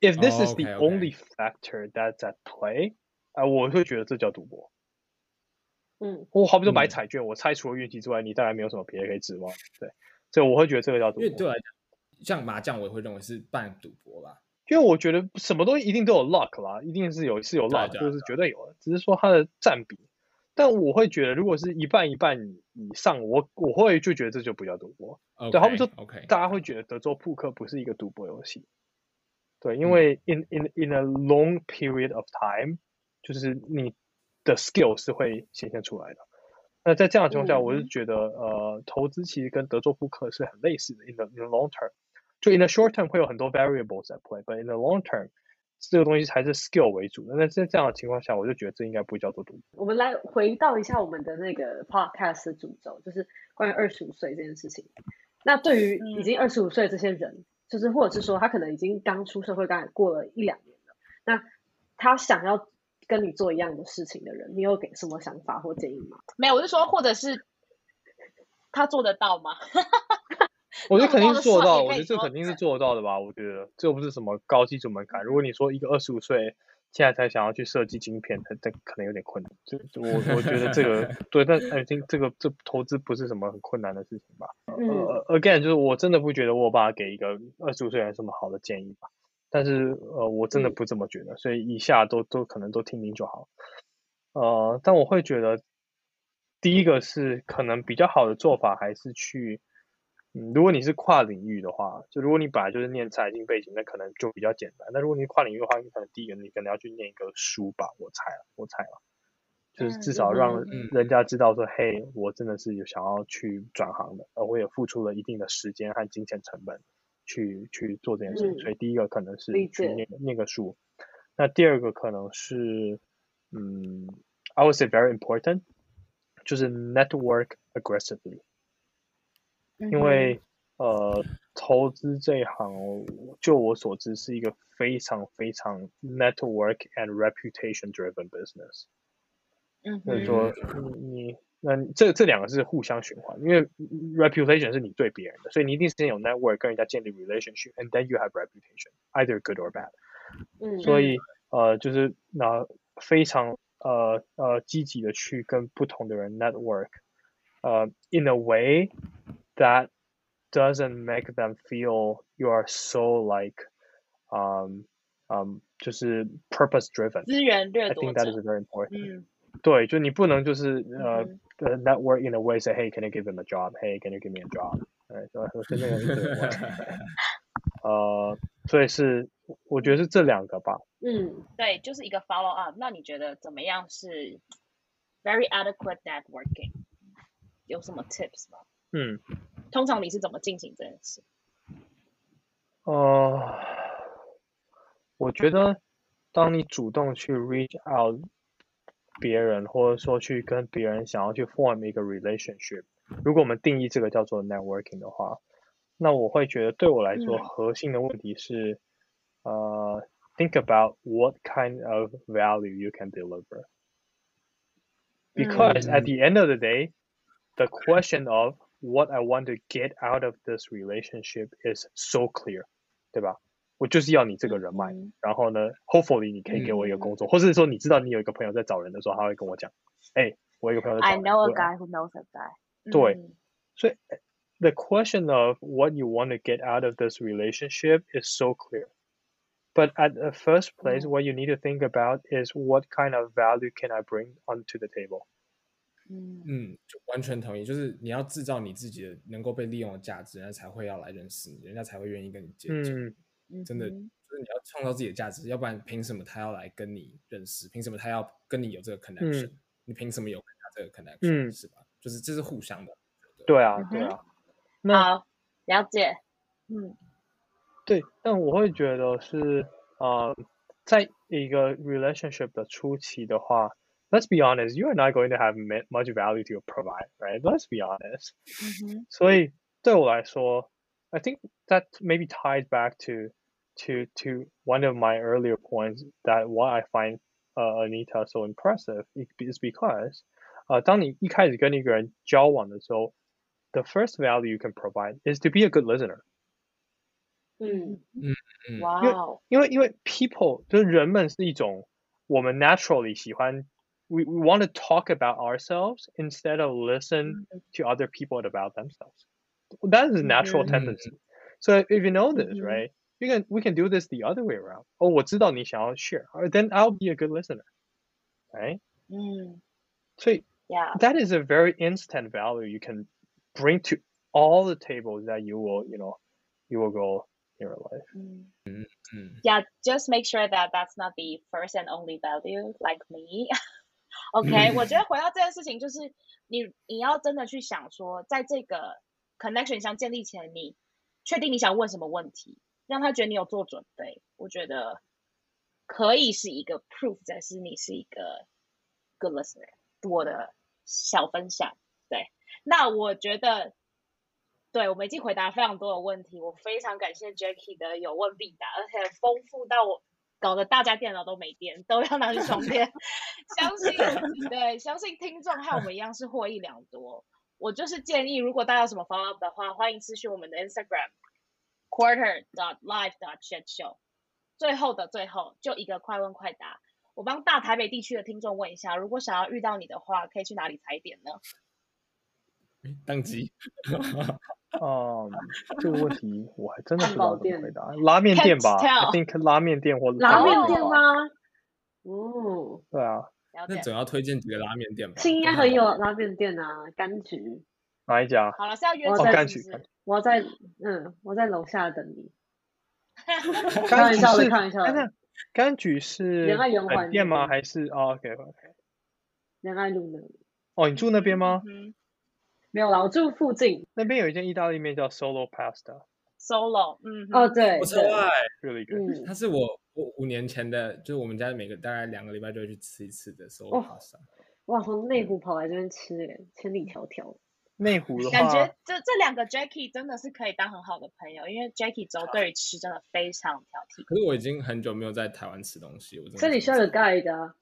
S4: If this is the only factor that's at play，啊、呃，我会觉得这叫赌博。
S3: 嗯，
S4: 我好比说买彩券，我猜除了运气之外，你当然没有什么别的可以指望。对，所以我会觉得这个叫赌博。
S2: 因为对我来讲，像麻将，我也会认为是半赌博吧。
S4: 因为我觉得什么东西一定都有 luck 啦，一定是有是有 luck，就是绝对有的，只是说它的占比。但我会觉得，如果是一半一半以上，我我会就觉得这就不叫赌博。
S2: Okay,
S4: 对，他们
S2: 说.
S4: 大家会觉得德州扑克不是一个赌博游戏。对，因为 in in in a long period of time，就是你的 skill 是会显现出来的。那在这样的情况下，我是觉得，嗯、呃，投资其实跟德州扑克是很类似的。In the in the long term，就 in the short term 会有很多 variables at play，but in the long term。这个东西还是 skill 为主的，那在这样的情况下，我就觉得这应该不叫做赌博。
S3: 我们来回到一下我们的那个 podcast 的主轴，就是关于二十五岁这件事情。那对于已经二十五岁这些人，嗯、就是或者是说他可能已经刚出社会，刚才过了一两年了，那他想要跟你做一样的事情的人，你有给什么想法或建议吗？
S1: 没有，我就说，或者是他做得到吗？
S4: 我觉得肯定是做到，我觉得这肯定是做得到的吧。我觉得这又不是什么高基础门槛。如果你说一个二十五岁现在才想要去设计晶片，他这可能有点困难。就我我觉得这个 对，但 think 这个这投资不是什么很困难的事情吧。
S3: 嗯。
S4: Uh, again，就是我真的不觉得我爸给一个二十五岁人什么好的建议吧。但是呃，我真的不这么觉得，嗯、所以以下都都可能都听听就好。呃，但我会觉得第一个是可能比较好的做法还是去。嗯，如果你是跨领域的话，就如果你本来就是念财经背景，那可能就比较简单。那如果你跨领域的话，你可能第一个你可能要去念一个书吧，我猜了，我猜了，就是至少让人家知道说，嗯、嘿，我真的是有想要去转行的，而我也付出了一定的时间和金钱成本去去做这件事情。嗯、所以第一个可能是去念念个书，那第二个可能是，嗯，I would say very important，就是 network aggressively。因为呃，投资这一行，就我所知是一个非常非常 network and reputation driven business。
S1: 嗯，
S4: 所以说你那这这两个是互相循环，因为 reputation 是你对别人的，所以你一定是先有 network 跟人家建立 relationship，and then you have reputation，either good or bad。
S3: 嗯，
S4: 所以呃，就是那非常呃呃积极的去跟不同的人 network，呃，in a way。 That doesn't make them feel you are so like, um, um, 就是 purpose driven.
S1: 资源掠夺
S4: I think that is very important.
S1: 嗯，
S4: 对，就你不能就是呃、
S1: 嗯
S4: uh, network in a way say, hey, can you give him a job? Hey, can you give me a job? 对，所以那个呃，所以是我觉得是这两个吧。
S1: 嗯，对，就是一个 follow up。那你觉得怎么样是 very adequate networking？有什么 tips 吗？
S4: 嗯，
S1: 通常你是怎么进行这件事？
S4: 呃，我觉得当你主动去 reach out 别人，或者说去跟别人想要去 form 一个 relationship，如果我们定义这个叫做 networking 的话，那我会觉得对我来说核心的问题是，呃、嗯 uh,，think about what kind of value you can deliver，because、嗯、at the end of the day，the question of What I want to get out of this relationship is so clear，对吧？我就是要你这个人脉，嗯、然后呢，hopefully 你可以给我一个工作，嗯、或者是说你知道你有一个朋友在找人的时候，他会跟我讲，哎，我有一个朋友在找人。
S1: I know a guy who knows a guy。
S4: 对，
S1: 嗯、
S4: 所以 the question of what you want to get out of this relationship is so clear。But at the first place, what you need to think about is what kind of value can I bring onto the table。
S1: 嗯
S2: 嗯，就完全同意，就是你要制造你自己的能够被利用的价值，人家才会要来认识你，人家才会愿意跟你接近。
S4: 嗯，
S2: 真的，就是你要创造自己的价值，要不然凭什么他要来跟你认识？凭什么他要跟你有这个 connection？、嗯、你凭什么有跟他这个 connection？、嗯、是吧？就是这是互相的。
S4: 对啊，对啊。
S1: 那好，了解。嗯，
S4: 对，但我会觉得是，呃，在一个 relationship 的初期的话。Let's be honest, you are not going to have much value to provide, right? Let's be honest.
S1: Mm-hmm.
S4: 所以对我来说，I think that maybe ties back to to to one of my earlier points that why I find uh, Anita so impressive is because 呃，当你一开始跟一个人交往的时候，the first value you can provide is to be a good listener.
S1: 嗯
S2: 嗯嗯，
S1: 哇
S4: 哦，因为因为 people 就是人们是一种我们 naturally 喜欢。 we, we want to talk about ourselves instead of listen mm-hmm. to other people about themselves. That is a natural mm-hmm. tendency. So if you know this, mm-hmm. right, you can we can do this the other way around. Oh, 我知道你想要 share, then I'll be a good listener, right?
S1: Mm.
S4: So
S1: yeah,
S4: that is a very instant value you can bring to all the tables that you will, you know, you will go in your life.
S1: Mm. Yeah, just make sure that that's not the first and only value, like me. OK，我觉得回到这件事情，就是你你要真的去想说，在这个 connection 相建立前，你确定你想问什么问题，让他觉得你有做准备，我觉得可以是一个 proof，再是你是一个 good listener。我的小分享，对，那我觉得，对，我们已经回答非常多的问题，我非常感谢 Jackie 的有问必答，而且丰富到我。搞得大家电脑都没电，都要拿去充电。相信 对，相信听众和我们一样是获益良多。我就是建议，如果大家有什么 follow up 的话，欢迎私讯我们的 Instagram quarter dot live dot chat show。最后的最后，就一个快问快答，我帮大台北地区的听众问一下，如果想要遇到你的话，可以去哪里踩点呢？
S2: 当机。
S4: 嗯，这个问题我还真的不知道怎么回答。拉面店吧，I think 拉面店或
S3: 拉面店吗？哦，
S4: 对啊，
S2: 那总要推荐几个拉面店吧。
S3: 应该很有拉面店啊，柑橘。
S4: 哪一家？
S1: 好了，是要约
S3: 柑
S4: 橘。
S3: 我在嗯，我在楼下等你。
S4: 开玩笑的，开玩笑的。柑橘是
S3: 仁爱圆环
S4: 店吗？还是哦，OK OK。
S3: 仁爱路那里。
S4: 哦，你住那边吗？
S3: 没有啦，我住附近。
S4: 那边有一间意大利面叫 Solo Pasta。
S1: Solo，嗯，
S3: 哦对，
S2: 我超爱
S4: ，really good。
S2: 它是我我五年前的，就是我们家每个大概两个礼拜就会去吃一次的 Solo Pasta。
S3: 哇，从内湖跑来这边吃，哎，千里迢迢。
S4: 内湖的话，
S1: 感觉这这两个 Jackie 真的是可以当很好的朋友，因为 Jackie 轴对于吃真的非常挑剔。
S2: 可是我已经很久没有在台湾吃东西，我真的。
S3: 这里需要个 guide。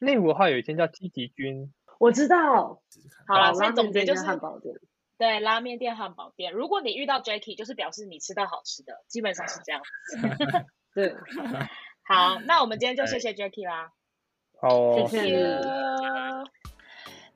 S4: 内湖的话有一间叫积极君，
S3: 我知道。
S1: 好了，所以总结就是
S3: 汉堡店。
S1: 对，拉面店、汉堡店。如果你遇到 Jackie，就是表示你吃到好吃的，基本上是这样。
S3: 对，
S1: 好，那我们今天就谢谢 Jackie 啦。
S4: 好、哦，
S1: 谢谢。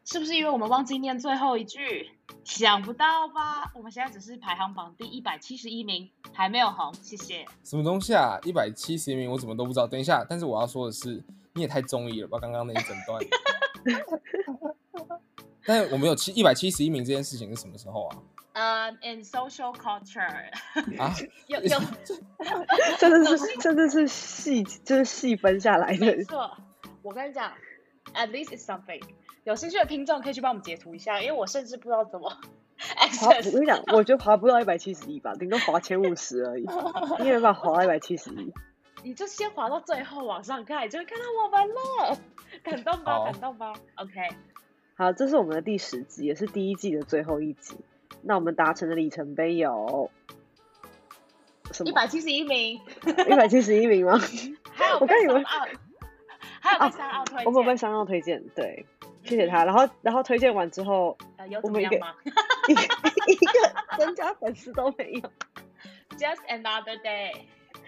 S1: 是不是因为我们忘记念最后一句？想不到吧？我们现在只是排行榜第一百七十一名，还没有红。谢谢。
S2: 什么东西啊？一百七十一名，我怎么都不知道。等一下，但是我要说的是，你也太中意了吧？刚刚那一整段。但是我们有七一百七十一名这件事情是什么时候啊？
S1: 呃、uh,，in social culture
S2: 啊，
S1: 有 有，
S3: 真的是真的是细，就是细分下来的。
S1: 没错，我跟你讲，at least it's something。有兴趣的听众可以去帮我们截图一下，因为我甚至不知道怎么。
S3: 我跟你讲，我觉得滑不到一百七十一吧，顶多滑前五十而已。你没办法滑到一百七十一。
S1: 你就先滑到最后往上看，你就会看到我们了。感动吧，感动吧。OK。
S3: 好，这是我们的第十集，也是第一季的最后一集。那我们达成的里程碑有什么？
S1: 一百七十一名，
S3: 一百七十一名吗？
S1: 还有，我跟你们，还有被三奥推荐，
S3: 我们被三奥推荐，对，谢谢他。然后，然后推荐完之后，
S1: 呃、有怎么样吗？
S3: 一个一个增加粉丝都没有。
S1: Just another day。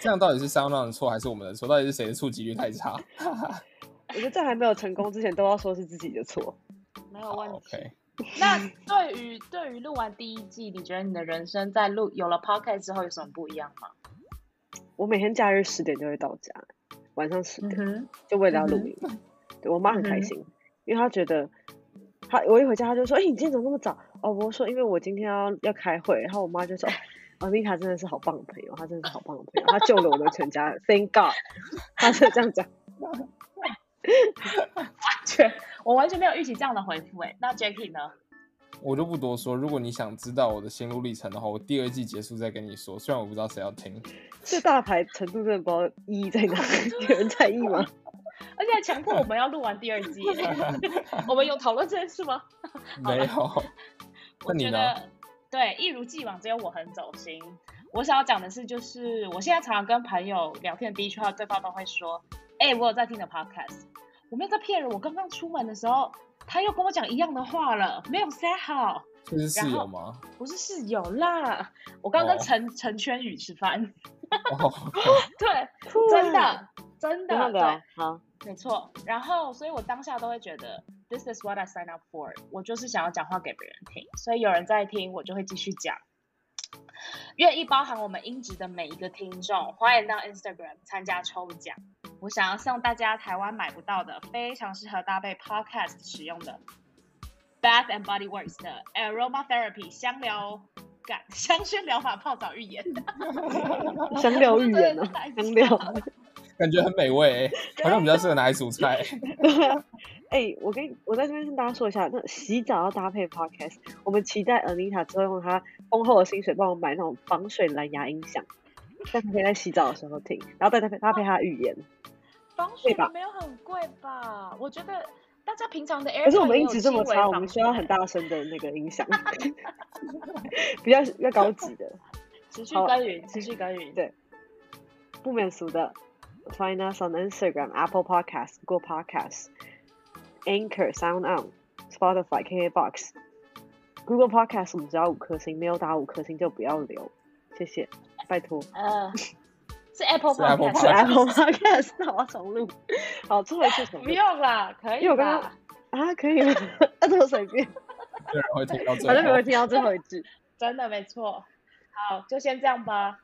S2: 这样到底是三奥的错，还是我们的错？到底是谁的触及率太差？
S3: 我觉得在还没有成功之前，都要说是自己的错。
S1: 没有问题。
S2: Okay.
S1: 那对于对于录完第一季，你觉得你的人生在录有了 podcast 之后有什么不一样吗？
S3: 我每天假日十点就会到家，晚上十点、
S1: 嗯、
S3: 就为了要录音。嗯、对我妈很开心，嗯、因为她觉得她我一回家她就说，哎、欸，你今天怎么那么早？哦，我说因为我今天要要开会，然后我妈就说，哦，妮塔真的是好棒的朋友，他真的是好棒的朋友，他救了我的全家，Thank God，他是这样讲。
S1: 完全，我完全没有预期这样的回复哎。那 Jacky 呢？
S2: 我就不多说。如果你想知道我的心路历程的话，我第二季结束再跟你说。虽然我不知道谁要听。
S3: 这大牌程度真的不知道意义在哪里，有人在意吗？
S1: 而且还强迫我们要录完第二季。我们有讨论这件事吗？
S2: 没有。
S1: 我觉得对，一如既往，只有我很走心。我想要讲的是，就是我现在常常跟朋友聊天，第一句话对方都会说：“哎、欸，我有在听的 podcast。”我没有在骗人，我刚刚出门的时候，他又跟我讲一样的话了，没有 say 好。
S2: 这是室友吗？
S1: 不是室友啦，我刚跟陈陈圈宇吃饭。
S2: 哦、
S1: 对，真的真的对，
S3: 好，
S1: 没错。然后，所以我当下都会觉得，this is what I sign up for。我就是想要讲话给别人听，所以有人在听，我就会继续讲。愿意包含我们音质的每一个听众，欢迎到 Instagram 参加抽奖。我想要送大家台湾买不到的，非常适合搭配 Podcast 使用的 Bath and Body Works 的 Aromatherapy 香疗感香薰疗法泡澡浴盐。
S3: 香料浴盐啊，香料，
S2: 感觉很美味，欸，好像比较适合拿来煮菜。
S3: 哎、欸，我跟我在这边跟大家说一下，那洗澡要搭配 podcast。我们期待 Anita 之后用她丰厚的薪水帮我买那种防水蓝牙音响，但是可以在洗澡的时候听，然后再搭配搭配她的语言。
S1: 防水吧？没有很贵吧？我觉得大家平常的 Air，
S3: 可是我们音质这么差，我们需要很大声的那个音响，比较比较高级的。
S1: 持续耕耘，持续耕耘，
S3: 对，不免俗的。Find us on Instagram, Apple Podcasts, Google Podcasts. Anchor、Sound On、Spotify、KKBox、Google Podcast，我们只要五颗星，没有打五颗星就不要留，谢谢，拜托。
S1: 呃，是 Apple Podcast，
S3: 是 Apple Podcast，那我要重录。好，最后一次重录。
S1: 不用啦，可以。
S3: 因为我刚刚啊，可以吗？那这么随便。
S2: 有人会听到最后。
S3: 反正没有听到最后一句。
S1: 真的没错。好，就先这样吧。